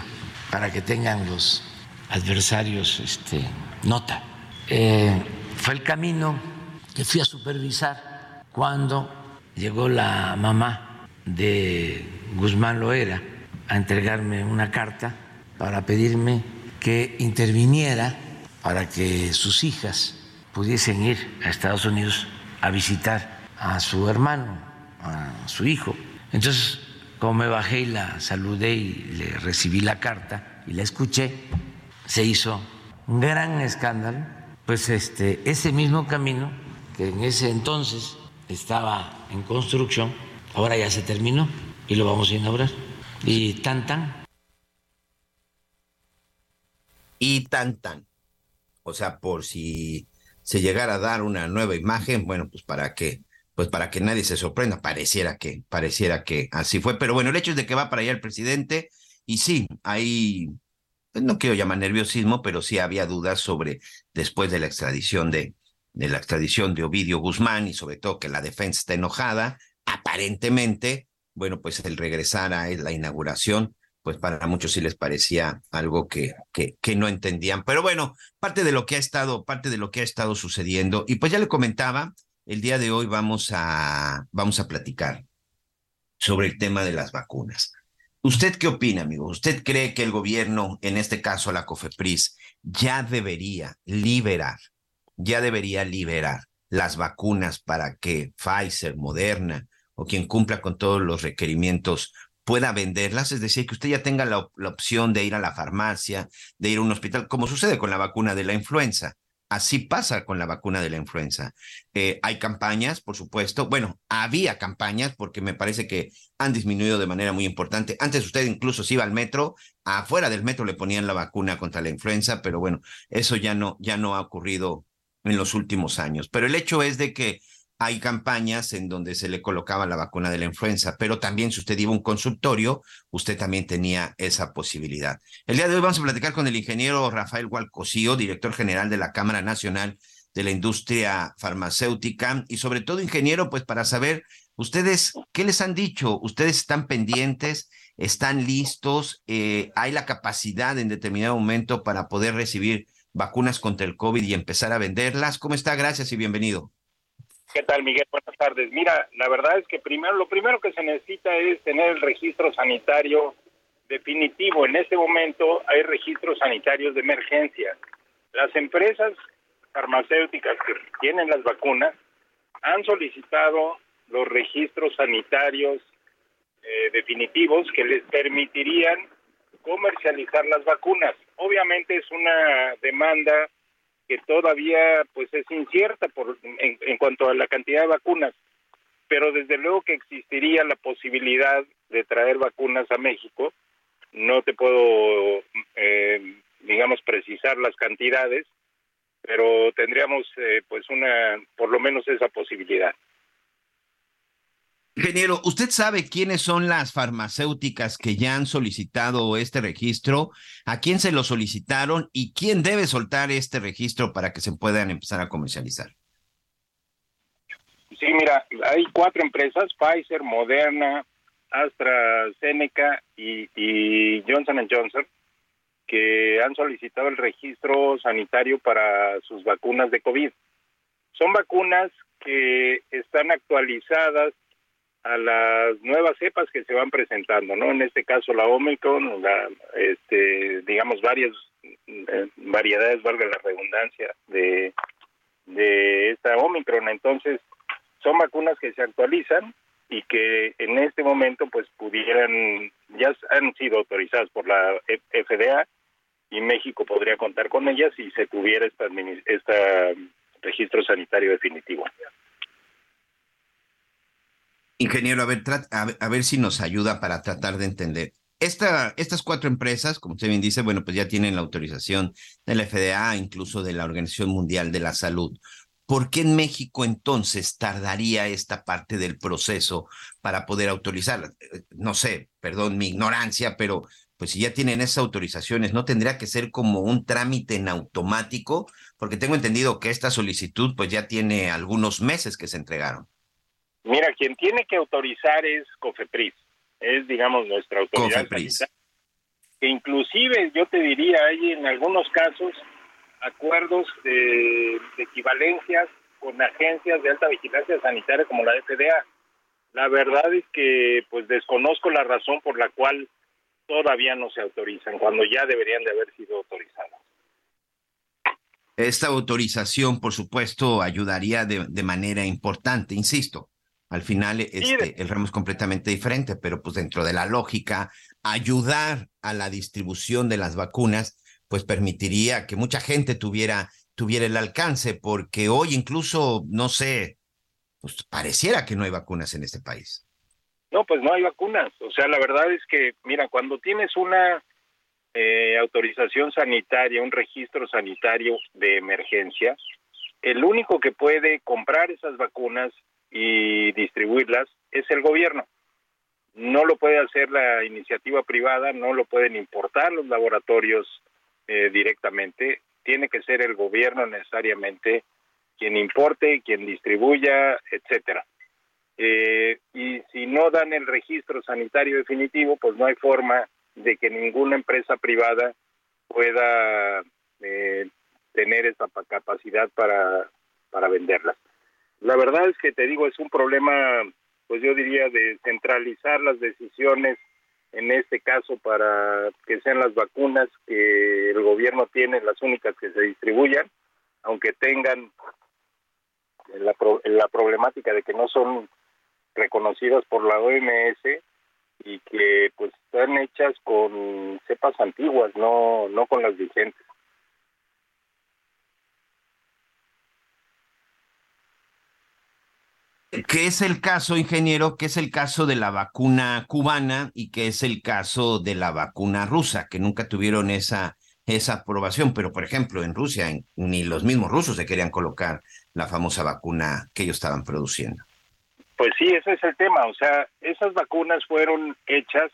para que tengan los adversarios este, nota. Eh, fue el camino que fui a supervisar cuando llegó la mamá de Guzmán Loera a entregarme una carta para pedirme que interviniera para que sus hijas pudiesen ir a Estados Unidos a visitar a su hermano, a su hijo. Entonces, como me bajé y la saludé y le recibí la carta y la escuché, se hizo un gran escándalo, pues este, ese mismo camino que en ese entonces estaba en construcción, ahora ya se terminó y lo vamos a inaugurar. Y tan tan. Y tan tan. O sea, por si se llegara a dar una nueva imagen, bueno, pues para que pues para que nadie se sorprenda, pareciera que pareciera que así fue, pero bueno, el hecho es de que va para allá el presidente y sí, hay pues no quiero llamar nerviosismo, pero sí había dudas sobre después de la extradición de de la extradición de Ovidio Guzmán y sobre todo que la defensa está enojada, aparentemente, bueno, pues el regresar a la inauguración, pues para muchos sí les parecía algo que, que, que no entendían. Pero bueno, parte de lo que ha estado, parte de lo que ha estado sucediendo, y pues ya le comentaba, el día de hoy vamos a, vamos a platicar sobre el tema de las vacunas. ¿Usted qué opina, amigo? ¿Usted cree que el gobierno, en este caso la COFEPRIS, ya debería liberar ya debería liberar las vacunas para que Pfizer, Moderna o quien cumpla con todos los requerimientos pueda venderlas, es decir, que usted ya tenga la, opción de ir a la farmacia, de ir a un hospital, como sucede con la vacuna de la influenza. Así pasa con la vacuna de la influenza. Eh, hay campañas, por supuesto. Bueno, había campañas porque me parece que han disminuido de manera muy importante. Antes usted incluso se iba al metro, afuera del metro le ponían la vacuna contra la influenza, pero bueno, eso ya no, ya no ha ocurrido en los últimos años. Pero el hecho es de que hay campañas en donde se le colocaba la vacuna de la influenza, pero también si usted iba a un consultorio, usted también tenía esa posibilidad. El día de hoy vamos a platicar con el ingeniero Rafael Gualcosío, director general de la Cámara Nacional de la Industria Farmacéutica y sobre todo ingeniero, pues para saber ustedes qué les han dicho, ustedes están pendientes, están listos, eh, hay la capacidad en determinado momento para poder recibir vacunas contra el COVID y empezar a venderlas. ¿Cómo está? Gracias y bienvenido. ¿Qué tal, Miguel? Buenas tardes. Mira, la verdad es que primero, lo primero que se necesita es tener el registro sanitario definitivo. En este momento hay registros sanitarios de emergencia. Las empresas farmacéuticas que tienen las vacunas han solicitado los registros sanitarios eh, definitivos que les permitirían comercializar las vacunas. Obviamente es una demanda que todavía pues es incierta por en, cuanto a la cantidad de vacunas, pero desde luego que existiría la posibilidad de traer vacunas a México. No te puedo, eh, digamos, precisar las cantidades, pero tendríamos eh, pues una, por lo menos esa posibilidad. Ingeniero, ¿usted sabe quiénes son las farmacéuticas que ya han solicitado este registro? ¿A quién se lo solicitaron y quién debe soltar este registro para que se puedan empezar a comercializar? Sí, mira, hay cuatro empresas, Pfizer, Moderna, AstraZeneca y, y Johnson Johnson, que han solicitado el registro sanitario para sus vacunas de COVID. Son vacunas que están actualizadas a las nuevas cepas que se van presentando, ¿no? En este caso la Omicron, la, este, digamos varias eh, variedades, valga la redundancia, de, de esta Omicron. Entonces, son vacunas que se actualizan y que en este momento pues pudieran, ya han sido autorizadas por la FDA y México podría contar con ellas si se tuviera esta, esta registro sanitario definitivo. Ingeniero, a ver, a si nos ayuda para tratar de entender. Esta, estas cuatro empresas, como usted bien dice, bueno, pues ya tienen la autorización de la FDA, incluso de la Organización Mundial de la Salud. ¿Por qué en México entonces tardaría esta parte del proceso para poder autorizarla? No sé, perdón mi ignorancia, pero pues si ya tienen esas autorizaciones, ¿no tendría que ser como un trámite en automático? Porque tengo entendido que esta solicitud pues ya tiene algunos meses que se entregaron. Mira, quien tiene que autorizar es COFEPRIS, es digamos nuestra autoridad que inclusive yo te diría hay en algunos casos acuerdos de, equivalencias con agencias de alta vigilancia sanitaria como la FDA. La verdad es que pues desconozco la razón por la cual todavía no se autorizan, cuando ya deberían de haber sido autorizadas. Esta autorización, por supuesto, ayudaría de, de manera importante, insisto. Al final, este, el ramo es completamente diferente, pero pues dentro de la lógica, ayudar a la distribución de las vacunas, pues permitiría que mucha gente tuviera, tuviera el alcance, porque hoy incluso, no sé, pues pareciera que no hay vacunas en este país. No, pues no hay vacunas. O sea, la verdad es que, mira, cuando tienes una eh, autorización sanitaria, un registro sanitario de emergencia, el único que puede comprar esas vacunas y distribuirlas es el gobierno. No lo puede hacer la iniciativa privada, no lo pueden importar los laboratorios eh, directamente, tiene que ser el gobierno necesariamente quien importe, quien distribuya, etcétera. Eh, y si no dan el registro sanitario definitivo, pues no hay forma de que ninguna empresa privada pueda eh, tener esa capacidad para, para venderlas. La verdad es que te digo, es un problema, pues yo diría, de centralizar las decisiones, en este caso para que sean las vacunas que el gobierno tiene las únicas que se distribuyan, aunque tengan la, problemática de que no son reconocidas por la OMS y que pues están hechas con cepas antiguas, no no con las vigentes. ¿Qué es el caso, ingeniero? ¿Qué es el caso de la vacuna cubana y qué es el caso de la vacuna rusa, que nunca tuvieron esa, esa aprobación? Pero, por ejemplo, en Rusia ni los mismos rusos se querían colocar la famosa vacuna que ellos estaban produciendo. Pues sí, ese es el tema. O sea, esas vacunas fueron hechas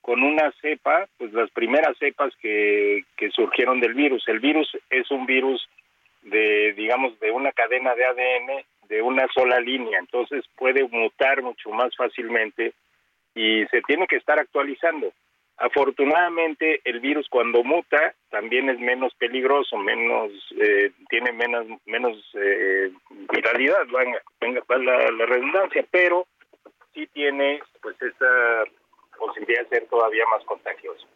con una cepa, pues las primeras cepas que, que surgieron del virus. El virus es un virus de, digamos, de una cadena de ADN de una sola línea, entonces puede mutar mucho más fácilmente y se tiene que estar actualizando. Afortunadamente el virus cuando muta también es menos peligroso, menos eh, tiene menos menos eh, viralidad, venga, venga la, la redundancia, pero sí tiene pues esta posibilidad de ser todavía más contagioso.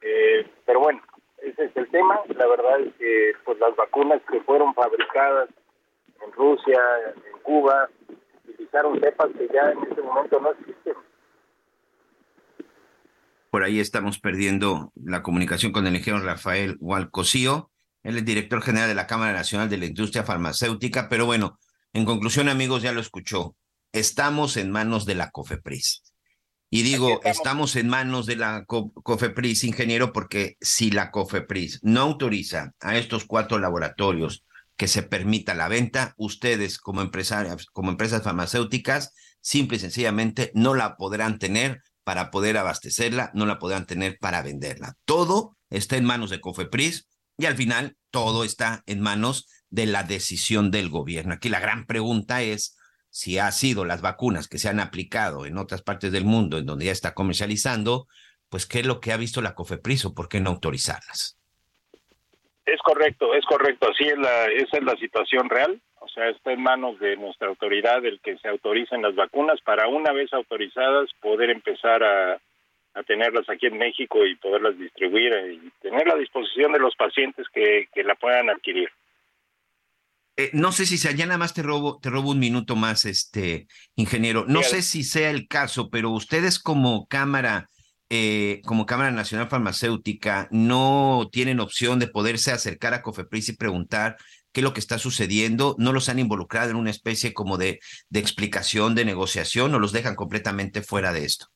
Eh, pero bueno, ese es el tema. La verdad es que pues las vacunas que fueron fabricadas en Rusia, en Cuba, utilizaron cepas que ya en este momento no existen. Por ahí estamos perdiendo la comunicación con el ingeniero Rafael Hualcosío. Él es director general de la Cámara Nacional de la Industria Farmacéutica. Pero bueno, en conclusión, amigos, ya lo escuchó. Estamos en manos de la COFEPRIS. Y digo, estamos. estamos. en manos de la COFEPRIS, ingeniero, porque si la COFEPRIS no autoriza a estos cuatro laboratorios que se permita la venta, ustedes como empresarias, como empresas farmacéuticas, simple y sencillamente no la podrán tener para poder abastecerla, no la podrán tener para venderla. Todo está en manos de Cofepris y al final todo está en manos de la decisión del gobierno. Aquí la gran pregunta es si ha sido las vacunas que se han aplicado en otras partes del mundo en donde ya está comercializando, pues qué es lo que ha visto la Cofepris o por qué no autorizarlas. Es correcto, es correcto. Así es la, esa es la situación real. O sea, está en manos de nuestra autoridad el que se autoricen las vacunas para una vez autorizadas poder empezar a, a tenerlas aquí en México y poderlas distribuir y tener a disposición de los pacientes que, que la puedan adquirir. Eh, no sé si sea, ya nada más te robo, te robo un minuto más, este ingeniero. No sé si sea el caso, pero ustedes como cámara eh, como Cámara Nacional Farmacéutica no tienen opción de poderse acercar a Cofepris y preguntar qué es lo que está sucediendo, no los han involucrado en una especie como de, explicación, de negociación, o los dejan completamente fuera de esto.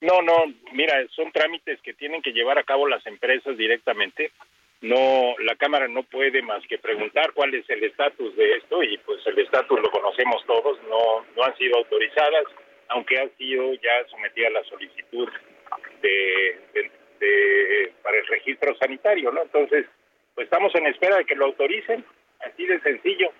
No, no, mira, son trámites que tienen que llevar a cabo las empresas directamente. No, la Cámara no puede más que preguntar cuál es el estatus de esto y pues el estatus lo conocemos todos, no, no han sido autorizadas, aunque ha sido ya sometida la solicitud de, para el registro sanitario, ¿no? Entonces, pues estamos en espera de que lo autoricen, así de sencillo.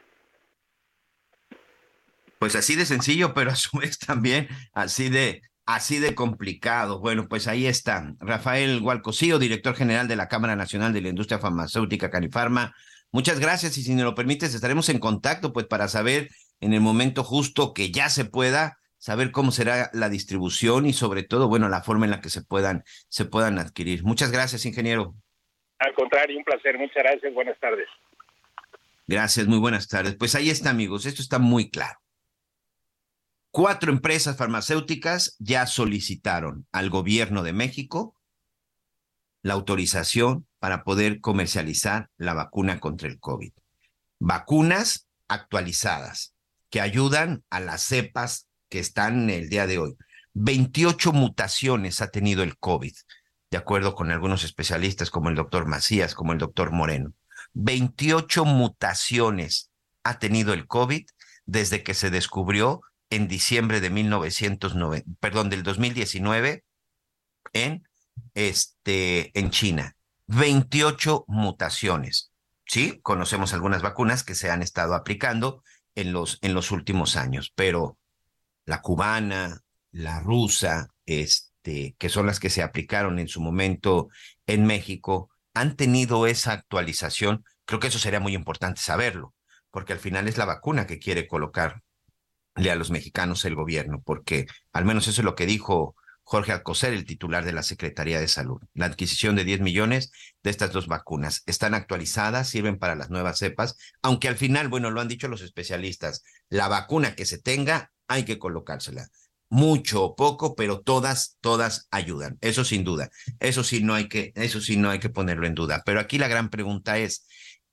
Pues así de sencillo, pero a su vez también así de así de complicado. Bueno, pues ahí está. Rafael Gualcosío, director general de la Cámara Nacional de la Industria Farmacéutica Canifarma. Muchas gracias y si me lo permites estaremos en contacto pues para saber en el momento justo que ya se pueda saber cómo será la distribución y sobre todo, bueno, la forma en la que se puedan se puedan adquirir. Muchas gracias, ingeniero. Al contrario, un placer. Muchas gracias. Buenas tardes. Gracias, muy buenas tardes. Pues ahí está, amigos. Esto está muy claro. Cuatro empresas farmacéuticas ya solicitaron al gobierno de México la autorización para poder comercializar la vacuna contra el COVID. Vacunas actualizadas que ayudan a las cepas que están el día de hoy. 28 mutaciones ha tenido el COVID, de acuerdo con algunos especialistas como el doctor Macías, como el doctor Moreno. 28 mutaciones ha tenido el COVID desde que se descubrió en diciembre de 1990, perdón, del 2019 en este, en China. 28 mutaciones. Sí, conocemos algunas vacunas que se han estado aplicando en los, en los últimos años, pero la cubana, la rusa, este, que son las que se aplicaron en su momento en México, han tenido esa actualización. Creo que eso sería muy importante saberlo, porque al final es la vacuna que quiere colocarle a los mexicanos el gobierno, porque al menos eso es lo que dijo Jorge Alcocer, el titular de la Secretaría de Salud. La adquisición de 10 millones de estas dos vacunas están actualizadas, sirven para las nuevas cepas, aunque al final, bueno, lo han dicho los especialistas, la vacuna que se tenga hay que colocársela. Mucho o poco, pero todas, todas ayudan. Eso sin duda. Eso sí no hay que, eso sí no hay que ponerlo en duda. Pero aquí la gran pregunta es,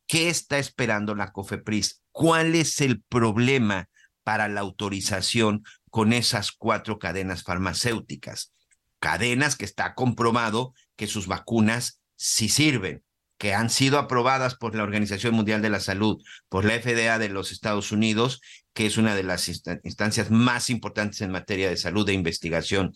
¿qué está esperando la COFEPRIS? ¿Cuál es el problema para la autorización con esas cuatro cadenas farmacéuticas. Cadenas que está comprobado que sus vacunas sí sirven, que han sido aprobadas por la Organización Mundial de la Salud, por la FDA de los Estados Unidos, que es una de las instancias más importantes en materia de salud e investigación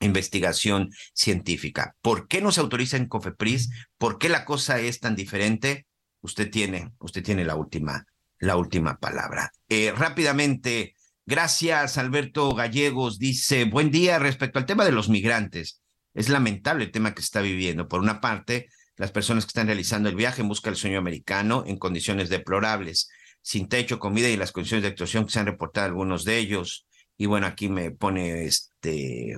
investigación científica. ¿Por qué no se autoriza en COFEPRIS? ¿Por qué la cosa es tan diferente? Usted tiene, usted tiene la última, la última palabra. Eh, rápidamente, Gracias, Alberto Gallegos. Dice, buen día respecto al tema de los migrantes. Es lamentable el tema que se está viviendo. Por una parte, las personas que están realizando el viaje en busca del sueño americano en condiciones deplorables, sin techo, comida y las condiciones de actuación que se han reportado algunos de ellos. Y bueno, aquí me pone este,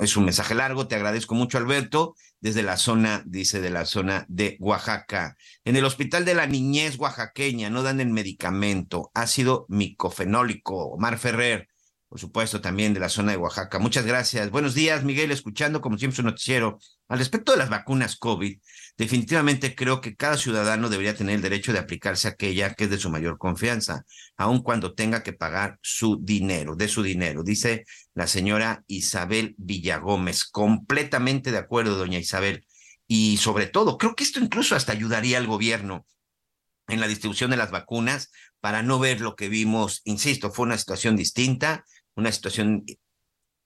es un mensaje largo, te agradezco mucho Alberto, desde la zona, dice, de la zona de Oaxaca. En el Hospital de la Niñez Oaxaqueña no dan el medicamento, ácido micofenólico, Omar Ferrer, por supuesto, también de la zona de Oaxaca. Muchas gracias. Buenos días, Miguel, escuchando como siempre su noticiero. Al respecto de las vacunas COVID, definitivamente creo que cada ciudadano debería tener el derecho de aplicarse aquella que es de su mayor confianza, aun cuando tenga que pagar su dinero, de su dinero, dice la señora Isabel Villagómez. Completamente de acuerdo, doña Isabel. Y sobre todo, creo que esto incluso hasta ayudaría al gobierno en la distribución de las vacunas para no ver lo que vimos. Insisto, fue una situación distinta una situación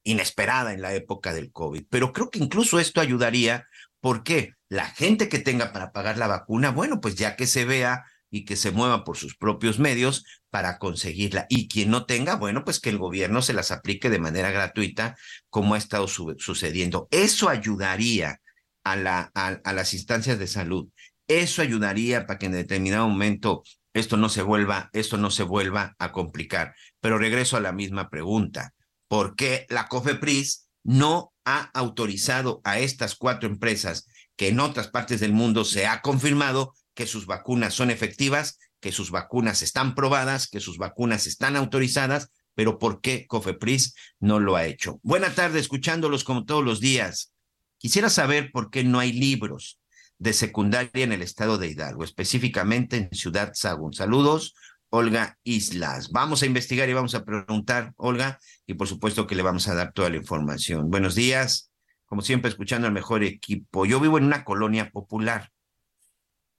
inesperada en la época del COVID. Pero creo que incluso esto ayudaría porque la gente que tenga para pagar la vacuna, bueno, pues ya que se vea y que se mueva por sus propios medios para conseguirla. Y quien no tenga, bueno, pues que el gobierno se las aplique de manera gratuita, como ha estado sucediendo. Eso ayudaría a, a las instancias de salud. Eso ayudaría para que en determinado momento esto no se vuelva, esto no se vuelva a complicar. Pero regreso a la misma pregunta. ¿Por qué la COFEPRIS no ha autorizado a estas cuatro empresas que en otras partes del mundo se ha confirmado que sus vacunas son efectivas, que sus vacunas están probadas, que sus vacunas están autorizadas, pero ¿por qué COFEPRIS no lo ha hecho? Buena tarde, escuchándolos como todos los días. Quisiera saber por qué no hay libros de secundaria en el estado de Hidalgo, específicamente en Ciudad Sagún. Saludos, Olga Islas. Vamos a investigar y vamos a preguntar, Olga, y por supuesto que le vamos a dar toda la información. Buenos días, como siempre, escuchando al mejor equipo. Yo vivo en una colonia popular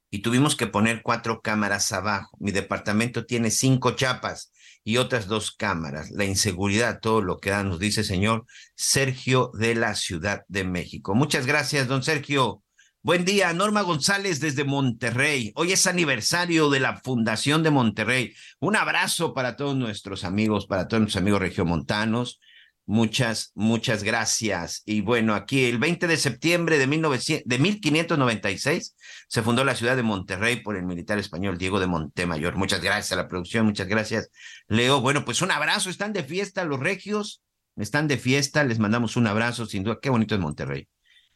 y tuvimos que poner cuatro cámaras abajo. Mi departamento tiene cinco chapas y otras dos cámaras. La inseguridad, todo lo que da, nos dice señor Sergio de la Ciudad de México. Muchas gracias, don Sergio. Buen día, Norma González desde Monterrey. Hoy es aniversario de la Fundación de Monterrey. Un abrazo para todos nuestros amigos, para todos nuestros amigos regiomontanos, Muchas, muchas gracias. Y bueno, aquí el 20 de septiembre de, 1900, de 1596 se fundó la ciudad de Monterrey por el militar español Diego de Montemayor. Muchas gracias a la producción, muchas gracias, Leo. Bueno, pues un abrazo, están de fiesta los regios, están de fiesta, les mandamos un abrazo, sin duda. Qué bonito es Monterrey.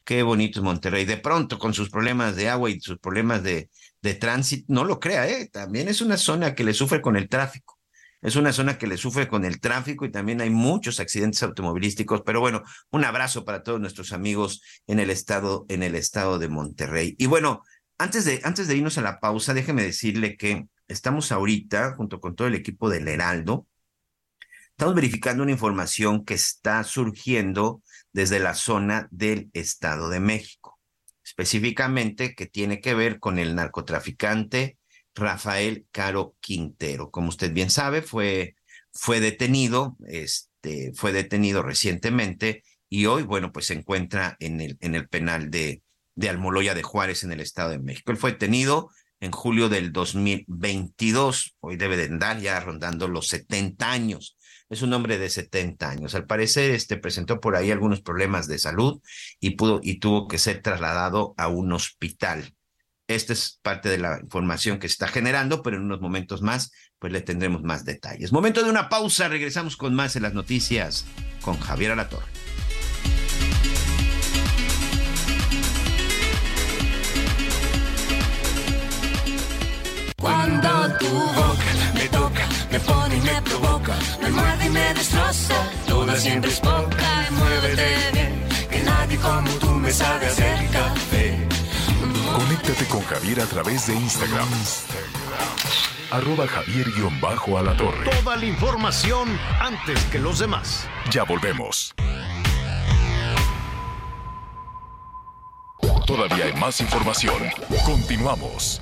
Qué bonito es Monterrey. De pronto, con sus problemas de agua y sus problemas de, de tránsito, no lo crea, ¿eh? También es una zona que le sufre con el tráfico es una zona que le sufre con el tráfico y también hay muchos accidentes automovilísticos. Pero bueno, un abrazo para todos nuestros amigos en el estado, en el estado de Monterrey. Y bueno, antes de, antes de irnos a la pausa, déjeme decirle que estamos ahorita, junto con todo el equipo del Heraldo, estamos verificando una información que está surgiendo desde la zona del Estado de México, específicamente que tiene que ver con el narcotraficante Rafael Caro Quintero. Como usted bien sabe, fue, fue detenido, este, fue detenido recientemente y hoy, bueno, pues se encuentra en el, en el penal de, de Almoloya de Juárez en el Estado de México. Él fue detenido en julio del 2022. Hoy debe de andar ya rondando los 70 años. Es un hombre de 70 años. Al parecer, este presentó por ahí algunos problemas de salud y pudo y tuvo que ser trasladado a un hospital. Esta es parte de la información que está generando, pero en unos momentos más, pues le tendremos más detalles. Momento de una pausa, regresamos con más en las noticias con Javier Alatorre. Cuando me pone y me provoca, me muerde y me destroza, toda siempre es poca, muévete bien, que nadie como tú me sabe hacer café. Conéctate con Javier a través de Instagram. Arroba javier torre. Toda la información antes que los demás. Ya volvemos. Todavía hay más información. Continuamos.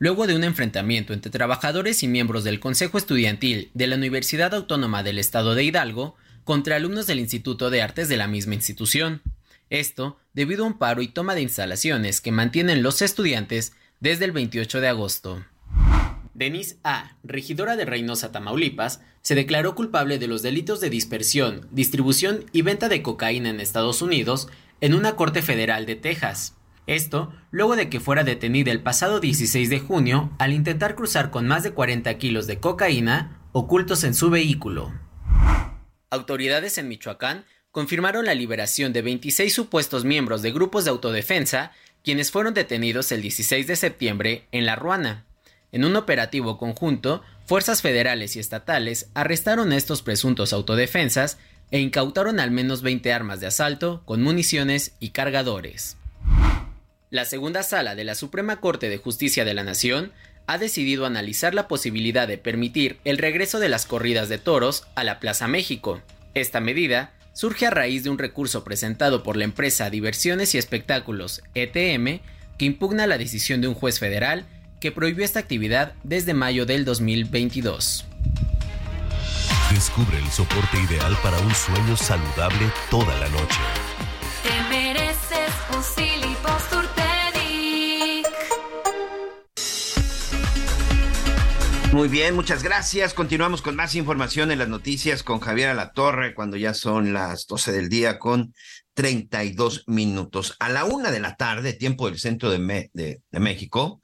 luego de un enfrentamiento entre trabajadores y miembros del Consejo Estudiantil de la Universidad Autónoma del Estado de Hidalgo contra alumnos del Instituto de Artes de la misma institución. Esto debido a un paro y toma de instalaciones que mantienen los estudiantes desde el 28 de agosto. Denise A., regidora de Reynosa, Tamaulipas, se declaró culpable de los delitos de dispersión, distribución y venta de cocaína en Estados Unidos en una corte federal de Texas. Esto luego de que fuera detenida el pasado 16 de junio al intentar cruzar con más de 40 kilos de cocaína ocultos en su vehículo. Autoridades en Michoacán confirmaron la liberación de 26 supuestos miembros de grupos de autodefensa, quienes fueron detenidos el 16 de septiembre en La Ruana. En un operativo conjunto, fuerzas federales y estatales arrestaron a estos presuntos autodefensas e incautaron al menos 20 armas de asalto con municiones y cargadores. La segunda sala de la Suprema Corte de Justicia de la Nación ha decidido analizar la posibilidad de permitir el regreso de las corridas de toros a la Plaza México. Esta medida surge a raíz de un recurso presentado por la empresa Diversiones y Espectáculos ETM que impugna la decisión de un juez federal que prohibió esta actividad desde mayo del 2022. Descubre el soporte ideal para un sueño saludable toda la noche. Te mereces un Muy bien, muchas gracias. Continuamos con más información en las noticias con Javier Alatorre cuando ya son las 12 del día con 32 minutos. A la una de la tarde, tiempo del centro de, México,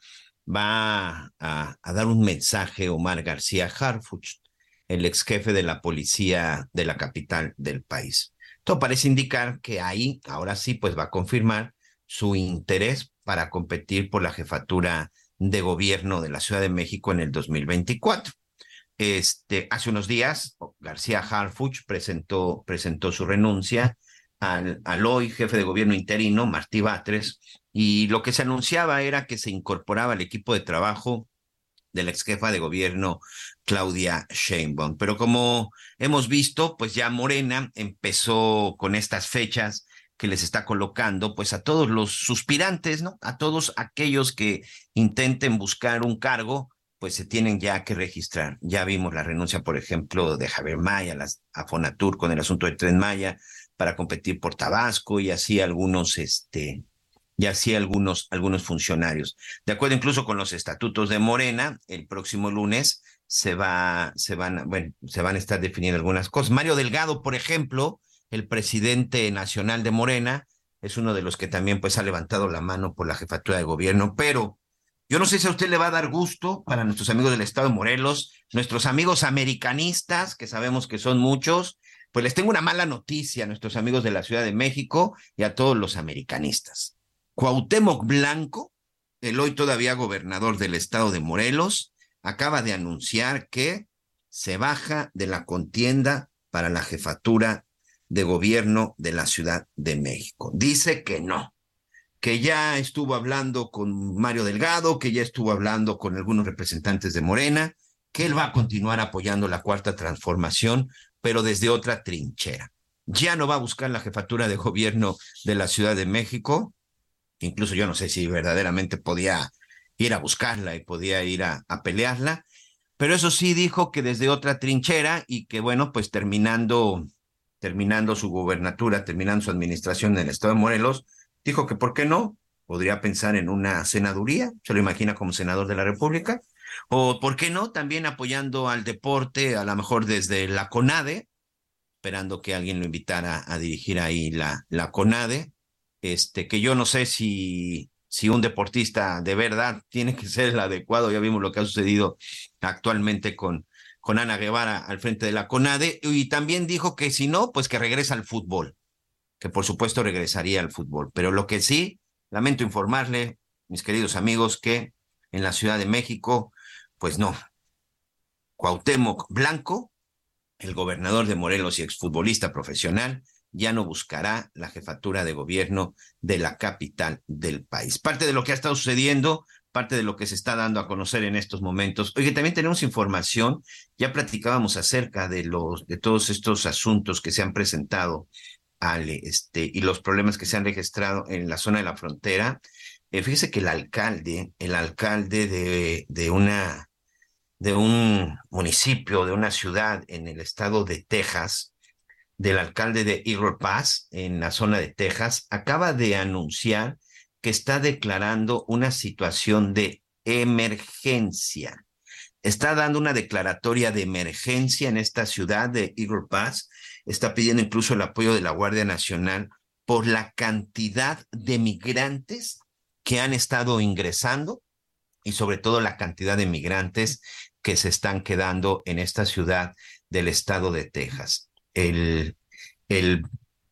va a, a, dar un mensaje Omar García Harfuch, el ex jefe de la policía de la capital del país. Todo parece indicar que ahí, ahora sí, pues va a confirmar su interés para competir por la jefatura de gobierno de la Ciudad de México en el 2024. Este, hace unos días, García Harfuch presentó, presentó su renuncia al, al, hoy jefe de gobierno interino, Martí Batres, y lo que se anunciaba era que se incorporaba al equipo de trabajo de la ex jefa de gobierno, Claudia Sheinbaum. Pero como hemos visto, pues ya Morena empezó con estas fechas que les está colocando pues a todos los suspirantes, ¿no? A todos aquellos que intenten buscar un cargo, pues se tienen ya que registrar. Ya vimos la renuncia, por ejemplo, de Javier Maya las, a Fonatur con el asunto del Tren Maya para competir por Tabasco y así algunos, este, y así algunos, algunos funcionarios. De acuerdo incluso con los estatutos de Morena, el próximo lunes se va, se van, bueno, se van a estar definiendo algunas cosas. Mario Delgado, por ejemplo, el presidente nacional de Morena, es uno de los que también pues ha levantado la mano por la jefatura de gobierno, pero yo no sé si a usted le va a dar gusto para nuestros amigos del estado de Morelos, nuestros amigos americanistas, que sabemos que son muchos, pues les tengo una mala noticia a nuestros amigos de la Ciudad de México y a todos los americanistas. Cuauhtémoc Blanco, el hoy todavía gobernador del estado de Morelos, acaba de anunciar que se baja de la contienda para la jefatura de gobierno de la Ciudad de México. Dice que no, que ya estuvo hablando con Mario Delgado, que ya estuvo hablando con algunos representantes de Morena, que él va a continuar apoyando la cuarta transformación, pero desde otra trinchera. Ya no va a buscar la jefatura de gobierno de la Ciudad de México, incluso yo no sé si verdaderamente podía ir a buscarla y podía ir a, pelearla, pero eso sí dijo que desde otra trinchera y que bueno, pues terminando terminando su gobernatura, terminando su administración en el estado de Morelos, dijo que por qué no, podría pensar en una senaduría, se lo imagina como senador de la República, o por qué no, también apoyando al deporte, a lo mejor desde la CONADE, esperando que alguien lo invitara a dirigir ahí la, la CONADE, este, que yo no sé si, si un deportista de verdad tiene que ser el adecuado, ya vimos lo que ha sucedido actualmente con, con Ana Guevara al frente de la CONADE y también dijo que si no, pues que regresa al fútbol, que por supuesto regresaría al fútbol. Pero lo que sí, lamento informarle, mis queridos amigos, que en la Ciudad de México, pues no. Cuauhtémoc Blanco, el gobernador de Morelos y exfutbolista profesional, ya no buscará la jefatura de gobierno de la capital del país. Parte de lo que ha estado sucediendo parte de lo que se está dando a conocer en estos momentos. Oye, también tenemos información, ya platicábamos acerca de los de todos estos asuntos que se han presentado este y los problemas que se han registrado en la zona de la frontera. Eh, fíjese que el alcalde, el alcalde de, de una de un municipio, de una ciudad en el estado de Texas, del alcalde de Eagle Pass, en la zona de Texas, acaba de anunciar que está declarando una situación de emergencia. Está dando una declaratoria de emergencia en esta ciudad de Eagle Pass. Está pidiendo incluso el apoyo de la Guardia Nacional por la cantidad de migrantes que han estado ingresando y sobre todo la cantidad de migrantes que se están quedando en esta ciudad del estado de Texas. El, el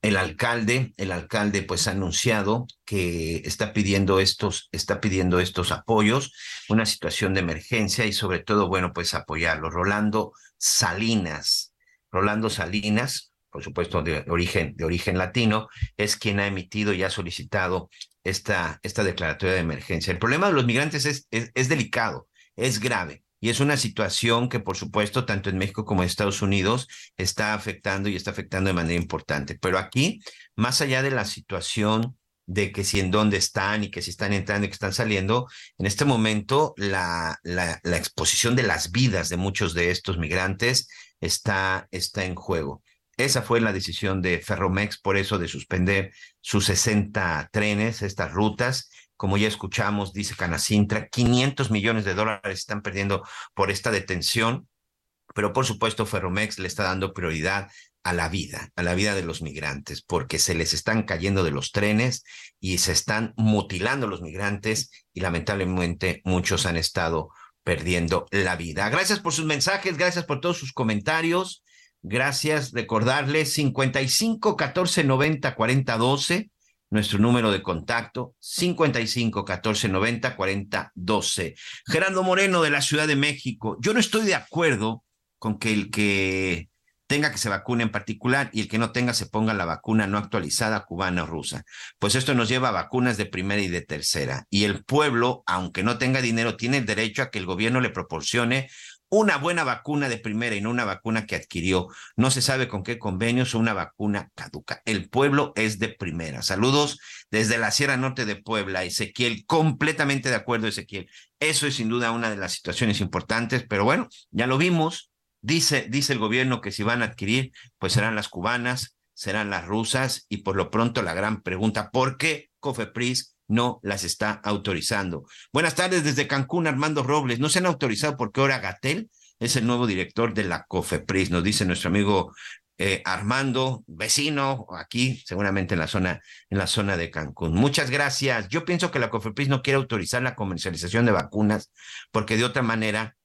el alcalde, el alcalde pues ha anunciado que está pidiendo estos, está pidiendo estos apoyos, una situación de emergencia y sobre todo, bueno, pues apoyarlo. Rolando Salinas, Rolando Salinas, por supuesto de origen, de origen latino, es quien ha emitido y ha solicitado esta, esta declaratoria de emergencia. El problema de los migrantes es, es delicado, es grave. Y es una situación que, por supuesto, tanto en México como en Estados Unidos está afectando y está afectando de manera importante. Pero aquí, más allá de la situación de que si en dónde están y que si están entrando y que están saliendo, en este momento la, la, la exposición de las vidas de muchos de estos migrantes está, está en juego. Esa fue la decisión de Ferromex, por eso de suspender sus 60 trenes, estas rutas, como ya escuchamos, dice Canacintra, 500 millones de dólares están perdiendo por esta detención, pero por supuesto Ferromex le está dando prioridad a la vida, a la vida de los migrantes, porque se les están cayendo de los trenes y se están mutilando los migrantes y lamentablemente muchos han estado perdiendo la vida. Gracias por sus mensajes, gracias por todos sus comentarios. Gracias, recordarles 55 14 90 40 12 nuestro número de contacto 55 14 90 40 12. Gerardo Moreno de la Ciudad de México. Yo no estoy de acuerdo con que el que tenga que se vacune en particular y el que no tenga se ponga la vacuna no actualizada cubana o rusa. Pues esto nos lleva a vacunas de primera y de tercera. Y el pueblo, aunque no tenga dinero, tiene el derecho a que el gobierno le proporcione una buena vacuna de primera y no una vacuna que adquirió. No se sabe con qué convenios una vacuna caduca. El pueblo es de primera. Saludos desde la Sierra Norte de Puebla, Ezequiel. Completamente de acuerdo, Ezequiel. Eso es sin duda una de las situaciones importantes, pero bueno, ya lo vimos. Dice, dice el gobierno que si van a adquirir, pues serán las cubanas, serán las rusas y por lo pronto la gran pregunta, ¿por qué Cofepris no las está autorizando? Buenas tardes desde Cancún, Armando Robles. No se han autorizado porque ahora Gatel es el nuevo director de la Cofepris, nos dice nuestro amigo eh, Armando, vecino aquí, seguramente en la zona, en la zona de Cancún. Muchas gracias. Yo pienso que la Cofepris no quiere autorizar la comercialización de vacunas porque de otra manera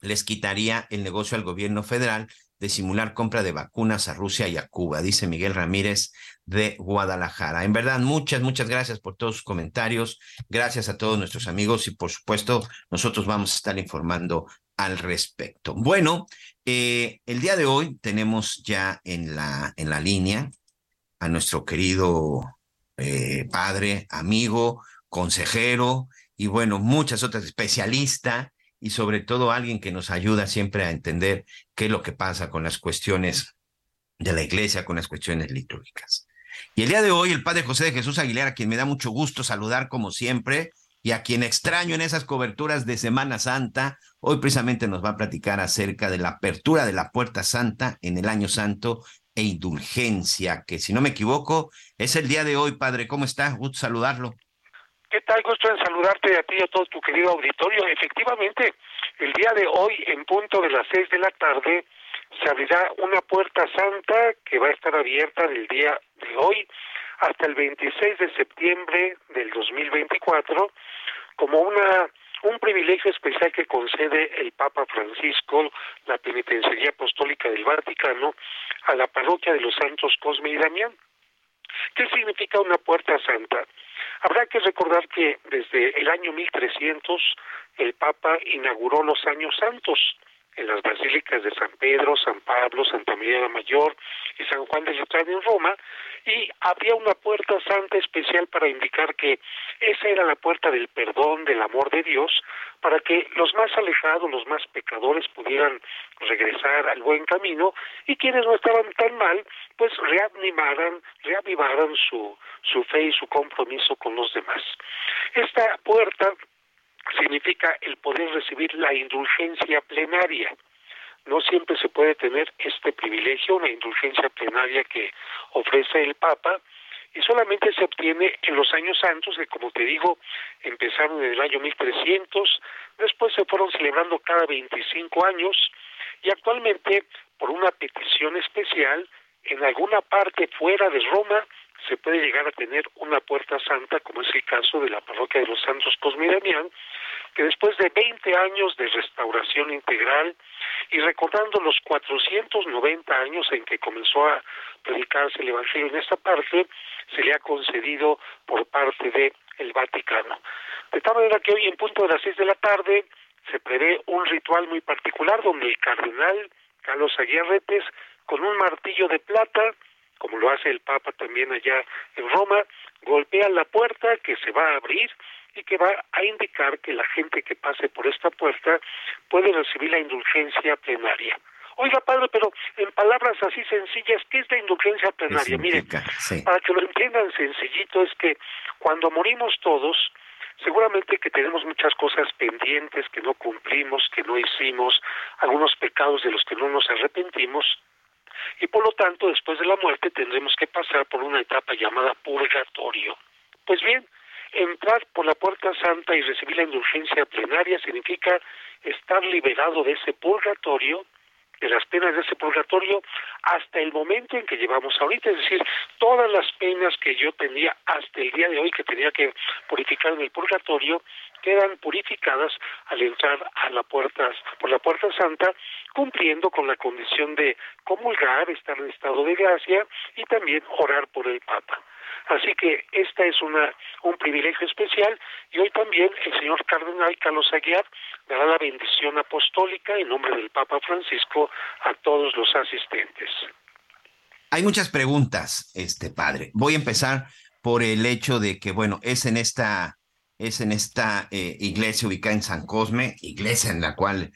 les quitaría el negocio al gobierno federal de simular compra de vacunas a Rusia y a Cuba, dice Miguel Ramírez de Guadalajara. En verdad, muchas, muchas gracias por todos sus comentarios. Gracias a todos nuestros amigos y por supuesto, nosotros vamos a estar informando al respecto. Bueno, eh, el día de hoy tenemos ya en la, en la línea a nuestro querido eh, padre, amigo, consejero y bueno, muchas otras especialistas y sobre todo alguien que nos ayuda siempre a entender qué es lo que pasa con las cuestiones de la iglesia, con las cuestiones litúrgicas. Y el día de hoy, el Padre José de Jesús Aguilera, a quien me da mucho gusto saludar como siempre, y a quien extraño en esas coberturas de Semana Santa, hoy precisamente nos va a platicar acerca de la apertura de la Puerta Santa en el Año Santo e indulgencia, que si no me equivoco, es el día de hoy, Padre. ¿Cómo está? Gusto saludarlo. ¿Qué tal? Gusto en saludarte a ti y a todo tu querido auditorio. Efectivamente, el día de hoy, en punto de las seis de la tarde, se abrirá una puerta santa que va a estar abierta del día de hoy hasta el 26 de septiembre del 2024 como una un privilegio especial que concede el Papa Francisco, la Penitenciaría Apostólica del Vaticano, a la parroquia de los Santos Cosme y Damián. ¿Qué significa una puerta santa? Habrá que recordar que desde el año 1300 el Papa inauguró los años santos en las basílicas de San Pedro, San Pablo, Santa María la Mayor y San Juan de Letrán en Roma, y había una puerta santa especial para indicar que esa era la puerta del perdón, del amor de Dios, para que los más alejados, los más pecadores pudieran regresar al buen camino y quienes no estaban tan mal, pues reanimaran, reavivaran su, su fe y su compromiso con los demás. Esta puerta significa el poder recibir la indulgencia plenaria. No siempre se puede tener este privilegio, una indulgencia plenaria que ofrece el Papa, y solamente se obtiene en los años santos, que como te digo, empezaron en el año 1300, después se fueron celebrando cada 25 años, y actualmente, por una petición especial, en alguna parte fuera de Roma, se puede llegar a tener una puerta santa, como es el caso de la parroquia de los Santos Damián, que después de 20 años de restauración integral y recordando los 490 años en que comenzó a predicarse el Evangelio en esta parte, se le ha concedido por parte del el Vaticano. De tal manera que hoy en punto de las 6 de la tarde se prevé un ritual muy particular donde el cardenal Carlos Aguirretes, con un martillo de plata, como lo hace el Papa también allá en Roma, golpea la puerta que se va a abrir y que va a indicar que la gente que pase por esta puerta puede recibir la indulgencia plenaria. Oiga, padre, pero en palabras así sencillas, ¿qué es la indulgencia plenaria? Miren, para que lo entiendan sencillito, es que cuando morimos todos, seguramente que tenemos muchas cosas pendientes que no cumplimos, que no hicimos, algunos pecados de los que no nos arrepentimos, y por lo tanto después de la muerte tendremos que pasar por una etapa llamada purgatorio. Pues bien, entrar por la puerta santa y recibir la indulgencia plenaria significa estar liberado de ese purgatorio, de las penas de ese purgatorio, hasta el momento en que llevamos ahorita, es decir, todas las penas que yo tenía hasta el día de hoy que tenía que purificar en el purgatorio, quedan purificadas al entrar a la puerta, por la puerta santa, cumpliendo con la condición de comulgar, estar en estado de gracia y también orar por el Papa. Así que esta es una, un privilegio especial y hoy también el señor cardenal Carlos Aguiar dará la bendición apostólica en nombre del Papa Francisco a todos los asistentes. Hay muchas preguntas, este padre. Voy a empezar por el hecho de que, bueno, es en esta es en esta eh, iglesia ubicada en San Cosme, iglesia en la cual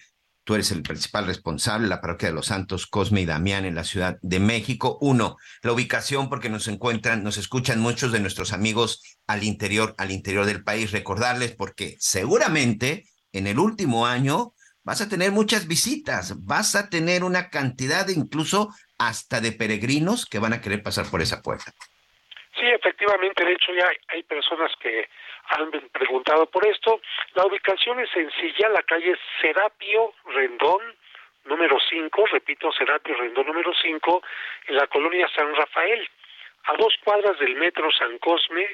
Tú eres el principal responsable de la parroquia de los Santos Cosme y Damián en la Ciudad de México. Uno, la ubicación porque nos encuentran, nos escuchan muchos de nuestros amigos al interior, al interior del país. Recordarles porque seguramente en el último año vas a tener muchas visitas, vas a tener una cantidad incluso hasta de peregrinos que van a querer pasar por esa puerta. Sí, efectivamente, de hecho ya hay personas que han preguntado por esto. La ubicación es sencilla, la calle Serapio Rendón, número 5, repito, Serapio Rendón número 5, en la colonia San Rafael, a dos cuadras del metro San Cosme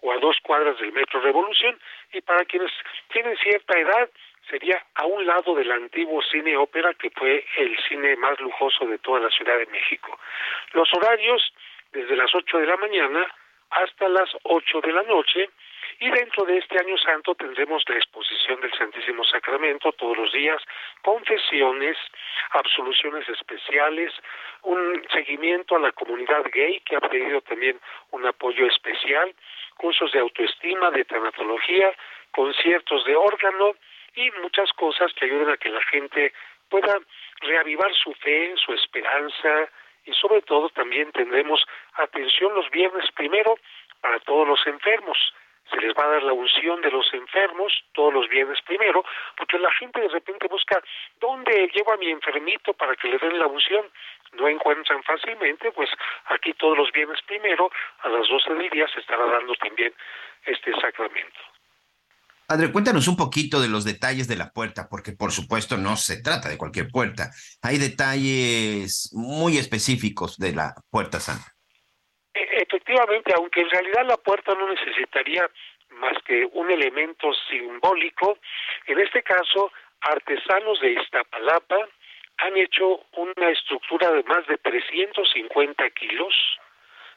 o a dos cuadras del metro Revolución, y para quienes tienen cierta edad, sería a un lado del antiguo cine ópera que fue el cine más lujoso de toda la Ciudad de México. Los horarios desde las 8 de la mañana hasta las 8 de la noche y dentro de este año santo tendremos la exposición del Santísimo Sacramento todos los días, confesiones, absoluciones especiales, un seguimiento a la comunidad gay que ha pedido también un apoyo especial, cursos de autoestima, de tanatología, conciertos de órgano y muchas cosas que ayuden a que la gente pueda reavivar su fe, su esperanza y sobre todo también tendremos atención los viernes primero para todos los enfermos se les va a dar la unción de los enfermos todos los viernes primero, porque la gente de repente busca dónde llevo a mi enfermito para que le den la unción. No encuentran fácilmente, pues aquí todos los viernes primero, a las 12 del día, se estará dando también este sacramento. Padre, cuéntanos un poquito de los detalles de la puerta, porque por supuesto no se trata de cualquier puerta. Hay detalles muy específicos de la puerta santa. Efectivamente, aunque en realidad la puerta no necesitaría más que un elemento simbólico, en este caso, artesanos de Iztapalapa han hecho una estructura de más de 350 kilos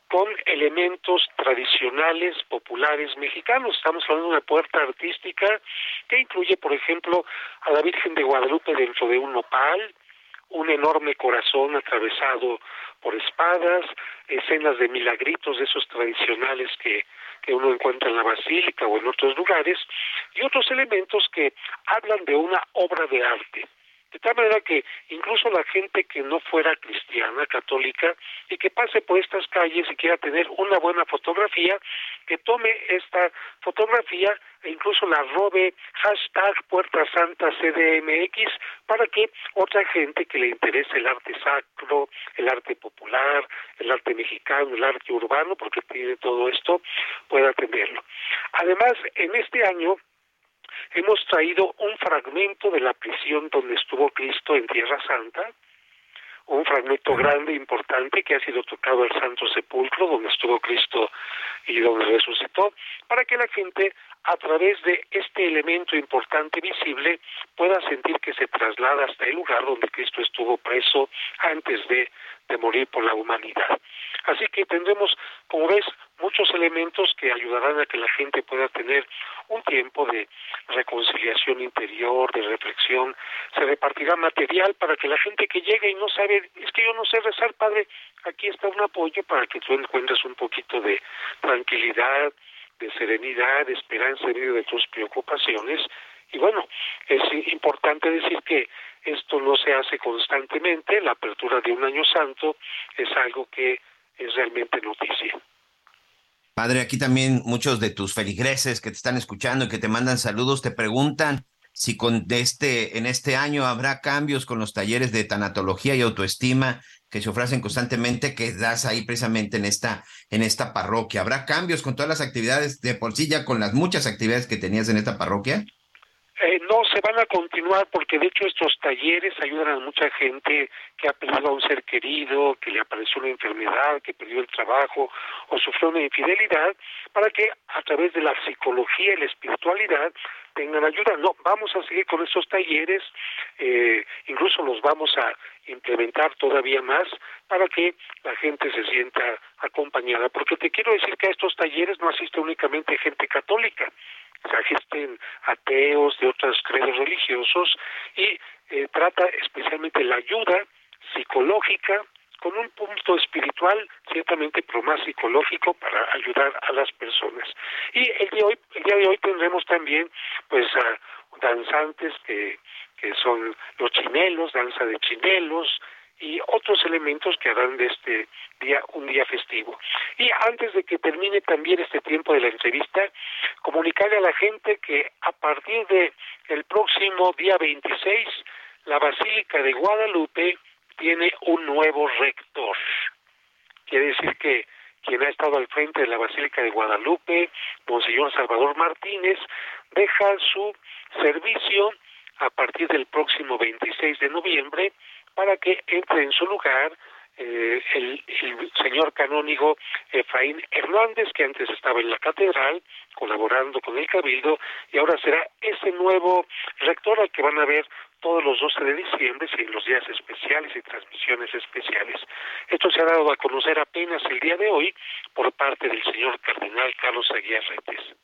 con elementos tradicionales, populares mexicanos. Estamos hablando de una puerta artística que incluye, por ejemplo, a la Virgen de Guadalupe dentro de un nopal, un enorme corazón atravesado por espadas, escenas de milagritos de esos tradicionales que, que uno encuentra en la basílica o en otros lugares, y otros elementos que hablan de una obra de arte. De tal manera que incluso la gente que no fuera cristiana, católica, y que pase por estas calles y quiera tener una buena fotografía, que tome esta fotografía e incluso la robe hashtag Puerta Santa CDMX para que otra gente que le interese el arte sacro, el arte popular, el arte mexicano, el arte urbano, porque tiene todo esto, pueda tenerlo. Además, en este año hemos traído un fragmento de la prisión donde estuvo Cristo en Tierra Santa, un fragmento grande, importante, que ha sido tocado al Santo Sepulcro, donde estuvo Cristo y donde resucitó, para que la gente, a través de este elemento importante visible, pueda sentir que se traslada hasta el lugar donde Cristo estuvo preso antes de, de morir por la humanidad. Así que tendremos, como ves, muchos elementos que ayudarán a que la gente pueda tener un tiempo de reconciliación interior, de reflexión. Se repartirá material para que la gente que llegue y no sabe, es que yo no sé rezar, Padre, aquí está un apoyo para que tú encuentres un poquito de tranquilidad, de serenidad, de esperanza en medio de tus preocupaciones. Y bueno, es importante decir que esto no se hace constantemente, la apertura de un año santo es algo que es realmente noticia. Padre, aquí también muchos de tus feligreses que te están escuchando y que te mandan saludos te preguntan si con este, en este año habrá cambios con los talleres de tanatología y autoestima que se ofrecen constantemente que das ahí precisamente en esta, en esta parroquia. ¿Habrá cambios con todas las actividades de por sí ya con las muchas actividades que tenías en esta parroquia? Eh, no, se van a continuar porque de hecho estos talleres ayudan a mucha gente que ha perdido a un ser querido, que le apareció una enfermedad, que perdió el trabajo o sufrió una infidelidad, para que a través de la psicología y la espiritualidad tengan ayuda. No, vamos a seguir con estos talleres, eh, incluso los vamos a implementar todavía más para que la gente se sienta acompañada, porque te quiero decir que a estos talleres no asiste únicamente gente católica, se asisten ateos de otros credos religiosos y eh, trata especialmente la ayuda psicológica con un punto espiritual ciertamente pero más psicológico para ayudar a las personas. Y el día de hoy el día de hoy tendremos también pues danzantes que, que son los chinelos, danza de chinelos, y otros elementos que harán de este día un día festivo. Y antes de que termine también este tiempo de la entrevista, comunicarle a la gente que a partir de el próximo día 26 la Basílica de Guadalupe tiene un nuevo rector. Quiere decir que quien ha estado al frente de la Basílica de Guadalupe, Monseñor Salvador Martínez, deja su servicio a partir del próximo 26 de noviembre para que entre en su lugar eh, el, señor canónigo Efraín Hernández, que antes estaba en la catedral colaborando con el cabildo, y ahora será ese nuevo rector al que van a ver todos los 12 de diciembre y los días especiales y transmisiones especiales. Esto se ha dado a conocer apenas el día de hoy por parte del señor cardenal Carlos Aguiar Retes.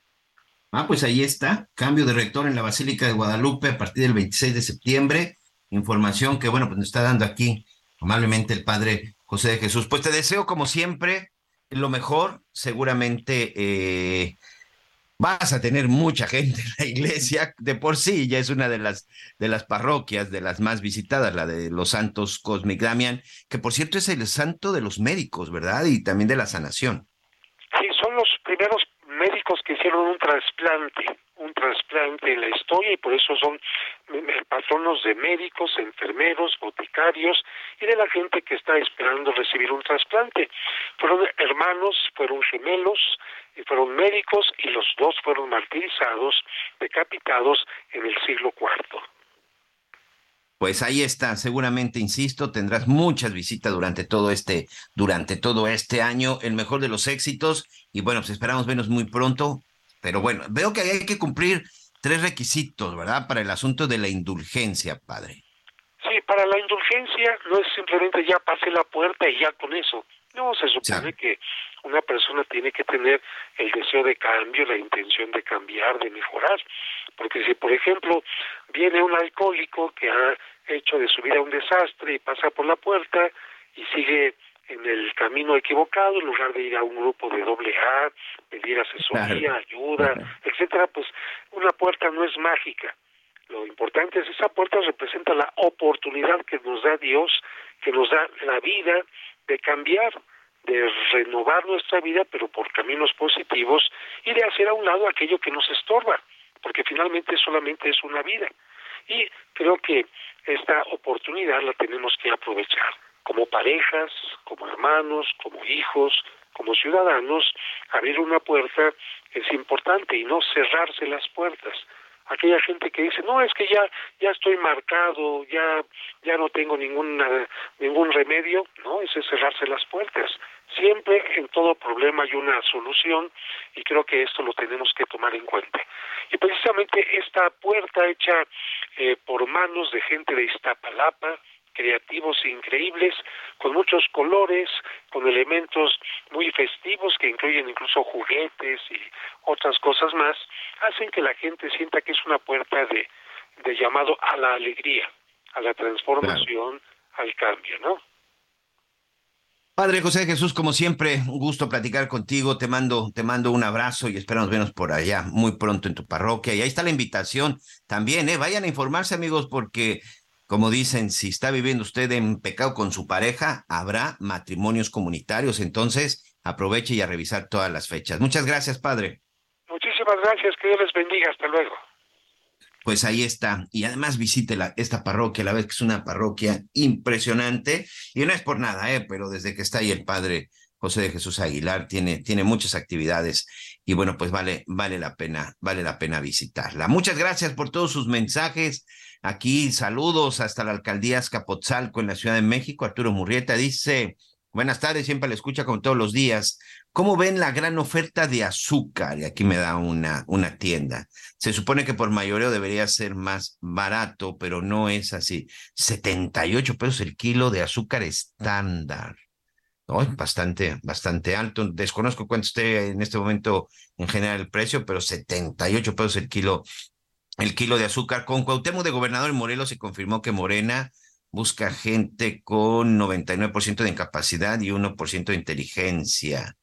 Ah, pues ahí está, cambio de rector en la Basílica de Guadalupe a partir del 26 de septiembre información que, bueno, pues nos está dando aquí amablemente el Padre José de Jesús. Pues te deseo, como siempre, lo mejor. Seguramente eh, vas a tener mucha gente en la iglesia. De por sí, ya es una de las, de las parroquias, de las más visitadas, la de los santos Cosmic Damian, que por cierto es el santo de los médicos, ¿verdad? Y también de la sanación. Sí, son los primeros médicos que hicieron un trasplante un trasplante en la historia y por eso son patronos de médicos, enfermeros, boticarios y de la gente que está esperando recibir un trasplante. Fueron hermanos, fueron gemelos, fueron médicos y los dos fueron martirizados, decapitados en el siglo IV. Pues ahí está, seguramente, insisto, tendrás muchas visitas durante todo este, durante todo este año, el mejor de los éxitos, y bueno, pues esperamos vernos muy pronto pero bueno, veo que hay que cumplir tres requisitos, ¿verdad? Para el asunto de la indulgencia, padre. Sí, para la indulgencia no es simplemente ya pase la puerta y ya con eso. No, se supone que una persona tiene que tener el deseo de cambio, la intención de cambiar, de mejorar. Porque si, por ejemplo, viene un alcohólico que ha hecho de su vida un desastre y pasa por la puerta y sigue en el camino equivocado, en lugar de ir a un grupo de doble A, pedir asesoría, ayuda, etcétera, pues una puerta no es mágica. Lo importante es esa puerta representa la oportunidad que nos da Dios, que nos da la vida de cambiar, de renovar nuestra vida, pero por caminos positivos y de hacer a un lado aquello que nos estorba, porque finalmente solamente es una vida. Y creo que esta oportunidad la tenemos que aprovechar como parejas, como hermanos, como hijos, como ciudadanos, abrir una puerta es importante y no cerrarse las puertas. Aquella gente que dice, no, es que ya, ya estoy marcado, ya, ya no tengo ninguna, ningún remedio, no, ese es cerrarse las puertas. Siempre en todo problema hay una solución y creo que esto lo tenemos que tomar en cuenta. Y precisamente esta puerta hecha eh, por manos de gente de Iztapalapa, creativos increíbles, con muchos colores, con elementos muy festivos que incluyen incluso juguetes y otras cosas más, hacen que la gente sienta que es una puerta de, de llamado a la alegría, a la transformación, al cambio, ¿no? Padre José Jesús, como siempre, un gusto platicar contigo. Te mando, te mando un abrazo y esperamos vernos por allá muy pronto en tu parroquia. Y ahí está la invitación también, ¿eh? Vayan a informarse, amigos, porque como dicen, si está viviendo usted en pecado con su pareja, habrá matrimonios comunitarios. Entonces, aproveche y a revisar todas las fechas. Muchas gracias, padre. Muchísimas gracias, que Dios les bendiga. Hasta luego. Pues ahí está. Y además visite la, esta parroquia, la vez que es una parroquia impresionante. Y no es por nada, ¿eh? pero desde que está ahí el padre José de Jesús Aguilar tiene, tiene muchas actividades y bueno, pues vale, vale la pena, vale la pena visitarla. Muchas gracias por todos sus mensajes. Aquí saludos hasta la alcaldía Escapotzalco en la Ciudad de México. Arturo Murrieta dice, buenas tardes, siempre le escucha como todos los días. ¿Cómo ven la gran oferta de azúcar? Y aquí me da una, una tienda. Se supone que por mayoreo debería ser más barato, pero no es así. 78 pesos el kilo de azúcar estándar. bastante, bastante alto. Desconozco cuánto esté en este momento en general el precio, pero 78 pesos el kilo el kilo de azúcar. Con Cuauhtémoc de gobernador en Morelos se confirmó que Morena busca gente con 99% de incapacidad y 1% de inteligencia.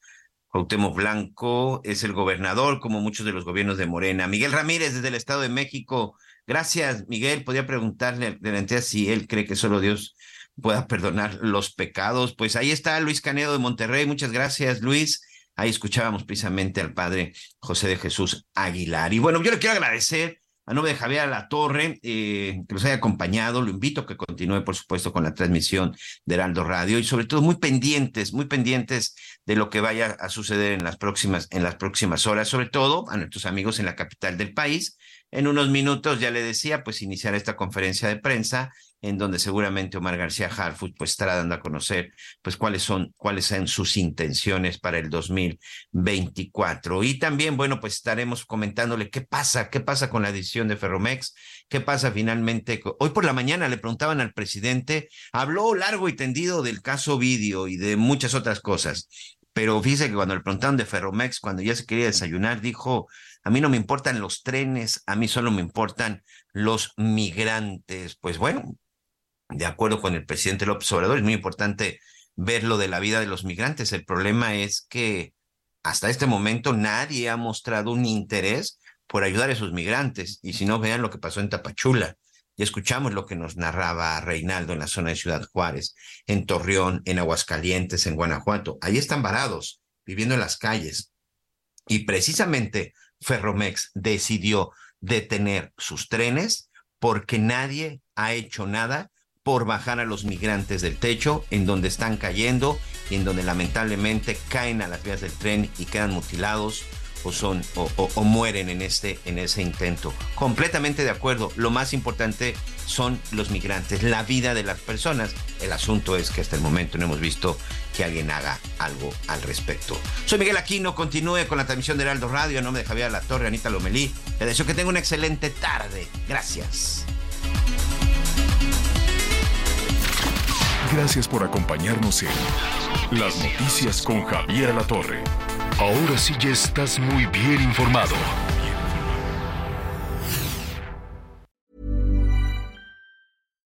Cuauhtémoc Blanco es el gobernador, como muchos de los gobiernos de Morena. Miguel Ramírez, desde el Estado de México. Gracias, Miguel. Podría preguntarle delante si él cree que solo Dios pueda perdonar los pecados. Pues ahí está Luis Canedo de Monterrey. Muchas gracias, Luis. Ahí escuchábamos precisamente al padre José de Jesús Aguilar. Y bueno, yo le quiero agradecer a nombre Javier La Torre, eh, que nos haya acompañado. Lo invito a que continúe, por supuesto, con la transmisión de Heraldo Radio y sobre todo muy pendientes, muy pendientes de lo que vaya a suceder en las próximas, en las próximas horas, sobre todo a nuestros amigos en la capital del país. En unos minutos, ya le decía, pues iniciar esta conferencia de prensa en donde seguramente Omar García Harfuch pues estará dando a conocer pues cuáles son cuáles son sus intenciones para el 2024 y también bueno pues estaremos comentándole qué pasa qué pasa con la decisión de Ferromex qué pasa finalmente hoy por la mañana le preguntaban al presidente habló largo y tendido del caso vídeo y de muchas otras cosas pero fíjese que cuando le preguntaron de Ferromex cuando ya se quería desayunar dijo a mí no me importan los trenes, a mí solo me importan los migrantes. Pues bueno, de acuerdo con el presidente López Obrador, es muy importante ver lo de la vida de los migrantes. El problema es que hasta este momento nadie ha mostrado un interés por ayudar a esos migrantes. Y si no, vean lo que pasó en Tapachula. Y escuchamos lo que nos narraba Reinaldo en la zona de Ciudad Juárez, en Torreón, en Aguascalientes, en Guanajuato. Ahí están varados, viviendo en las calles. Y precisamente Ferromex decidió detener sus trenes porque nadie ha hecho nada por bajar a los migrantes del techo, en donde están cayendo y en donde lamentablemente caen a las vías del tren y quedan mutilados o son o, mueren en este en ese intento. Completamente de acuerdo. Lo más importante son los migrantes, la vida de las personas. El asunto es que hasta el momento no hemos visto que alguien haga algo al respecto. Soy Miguel Aquino, continúe con la transmisión de Heraldo Radio, en nombre de Javier La Torre, Anita Lomelí. Le deseo que tenga una excelente tarde. Gracias. Gracias por acompañarnos en Las Noticias con Javier La Torre. Ahora sí ya estás muy bien informado.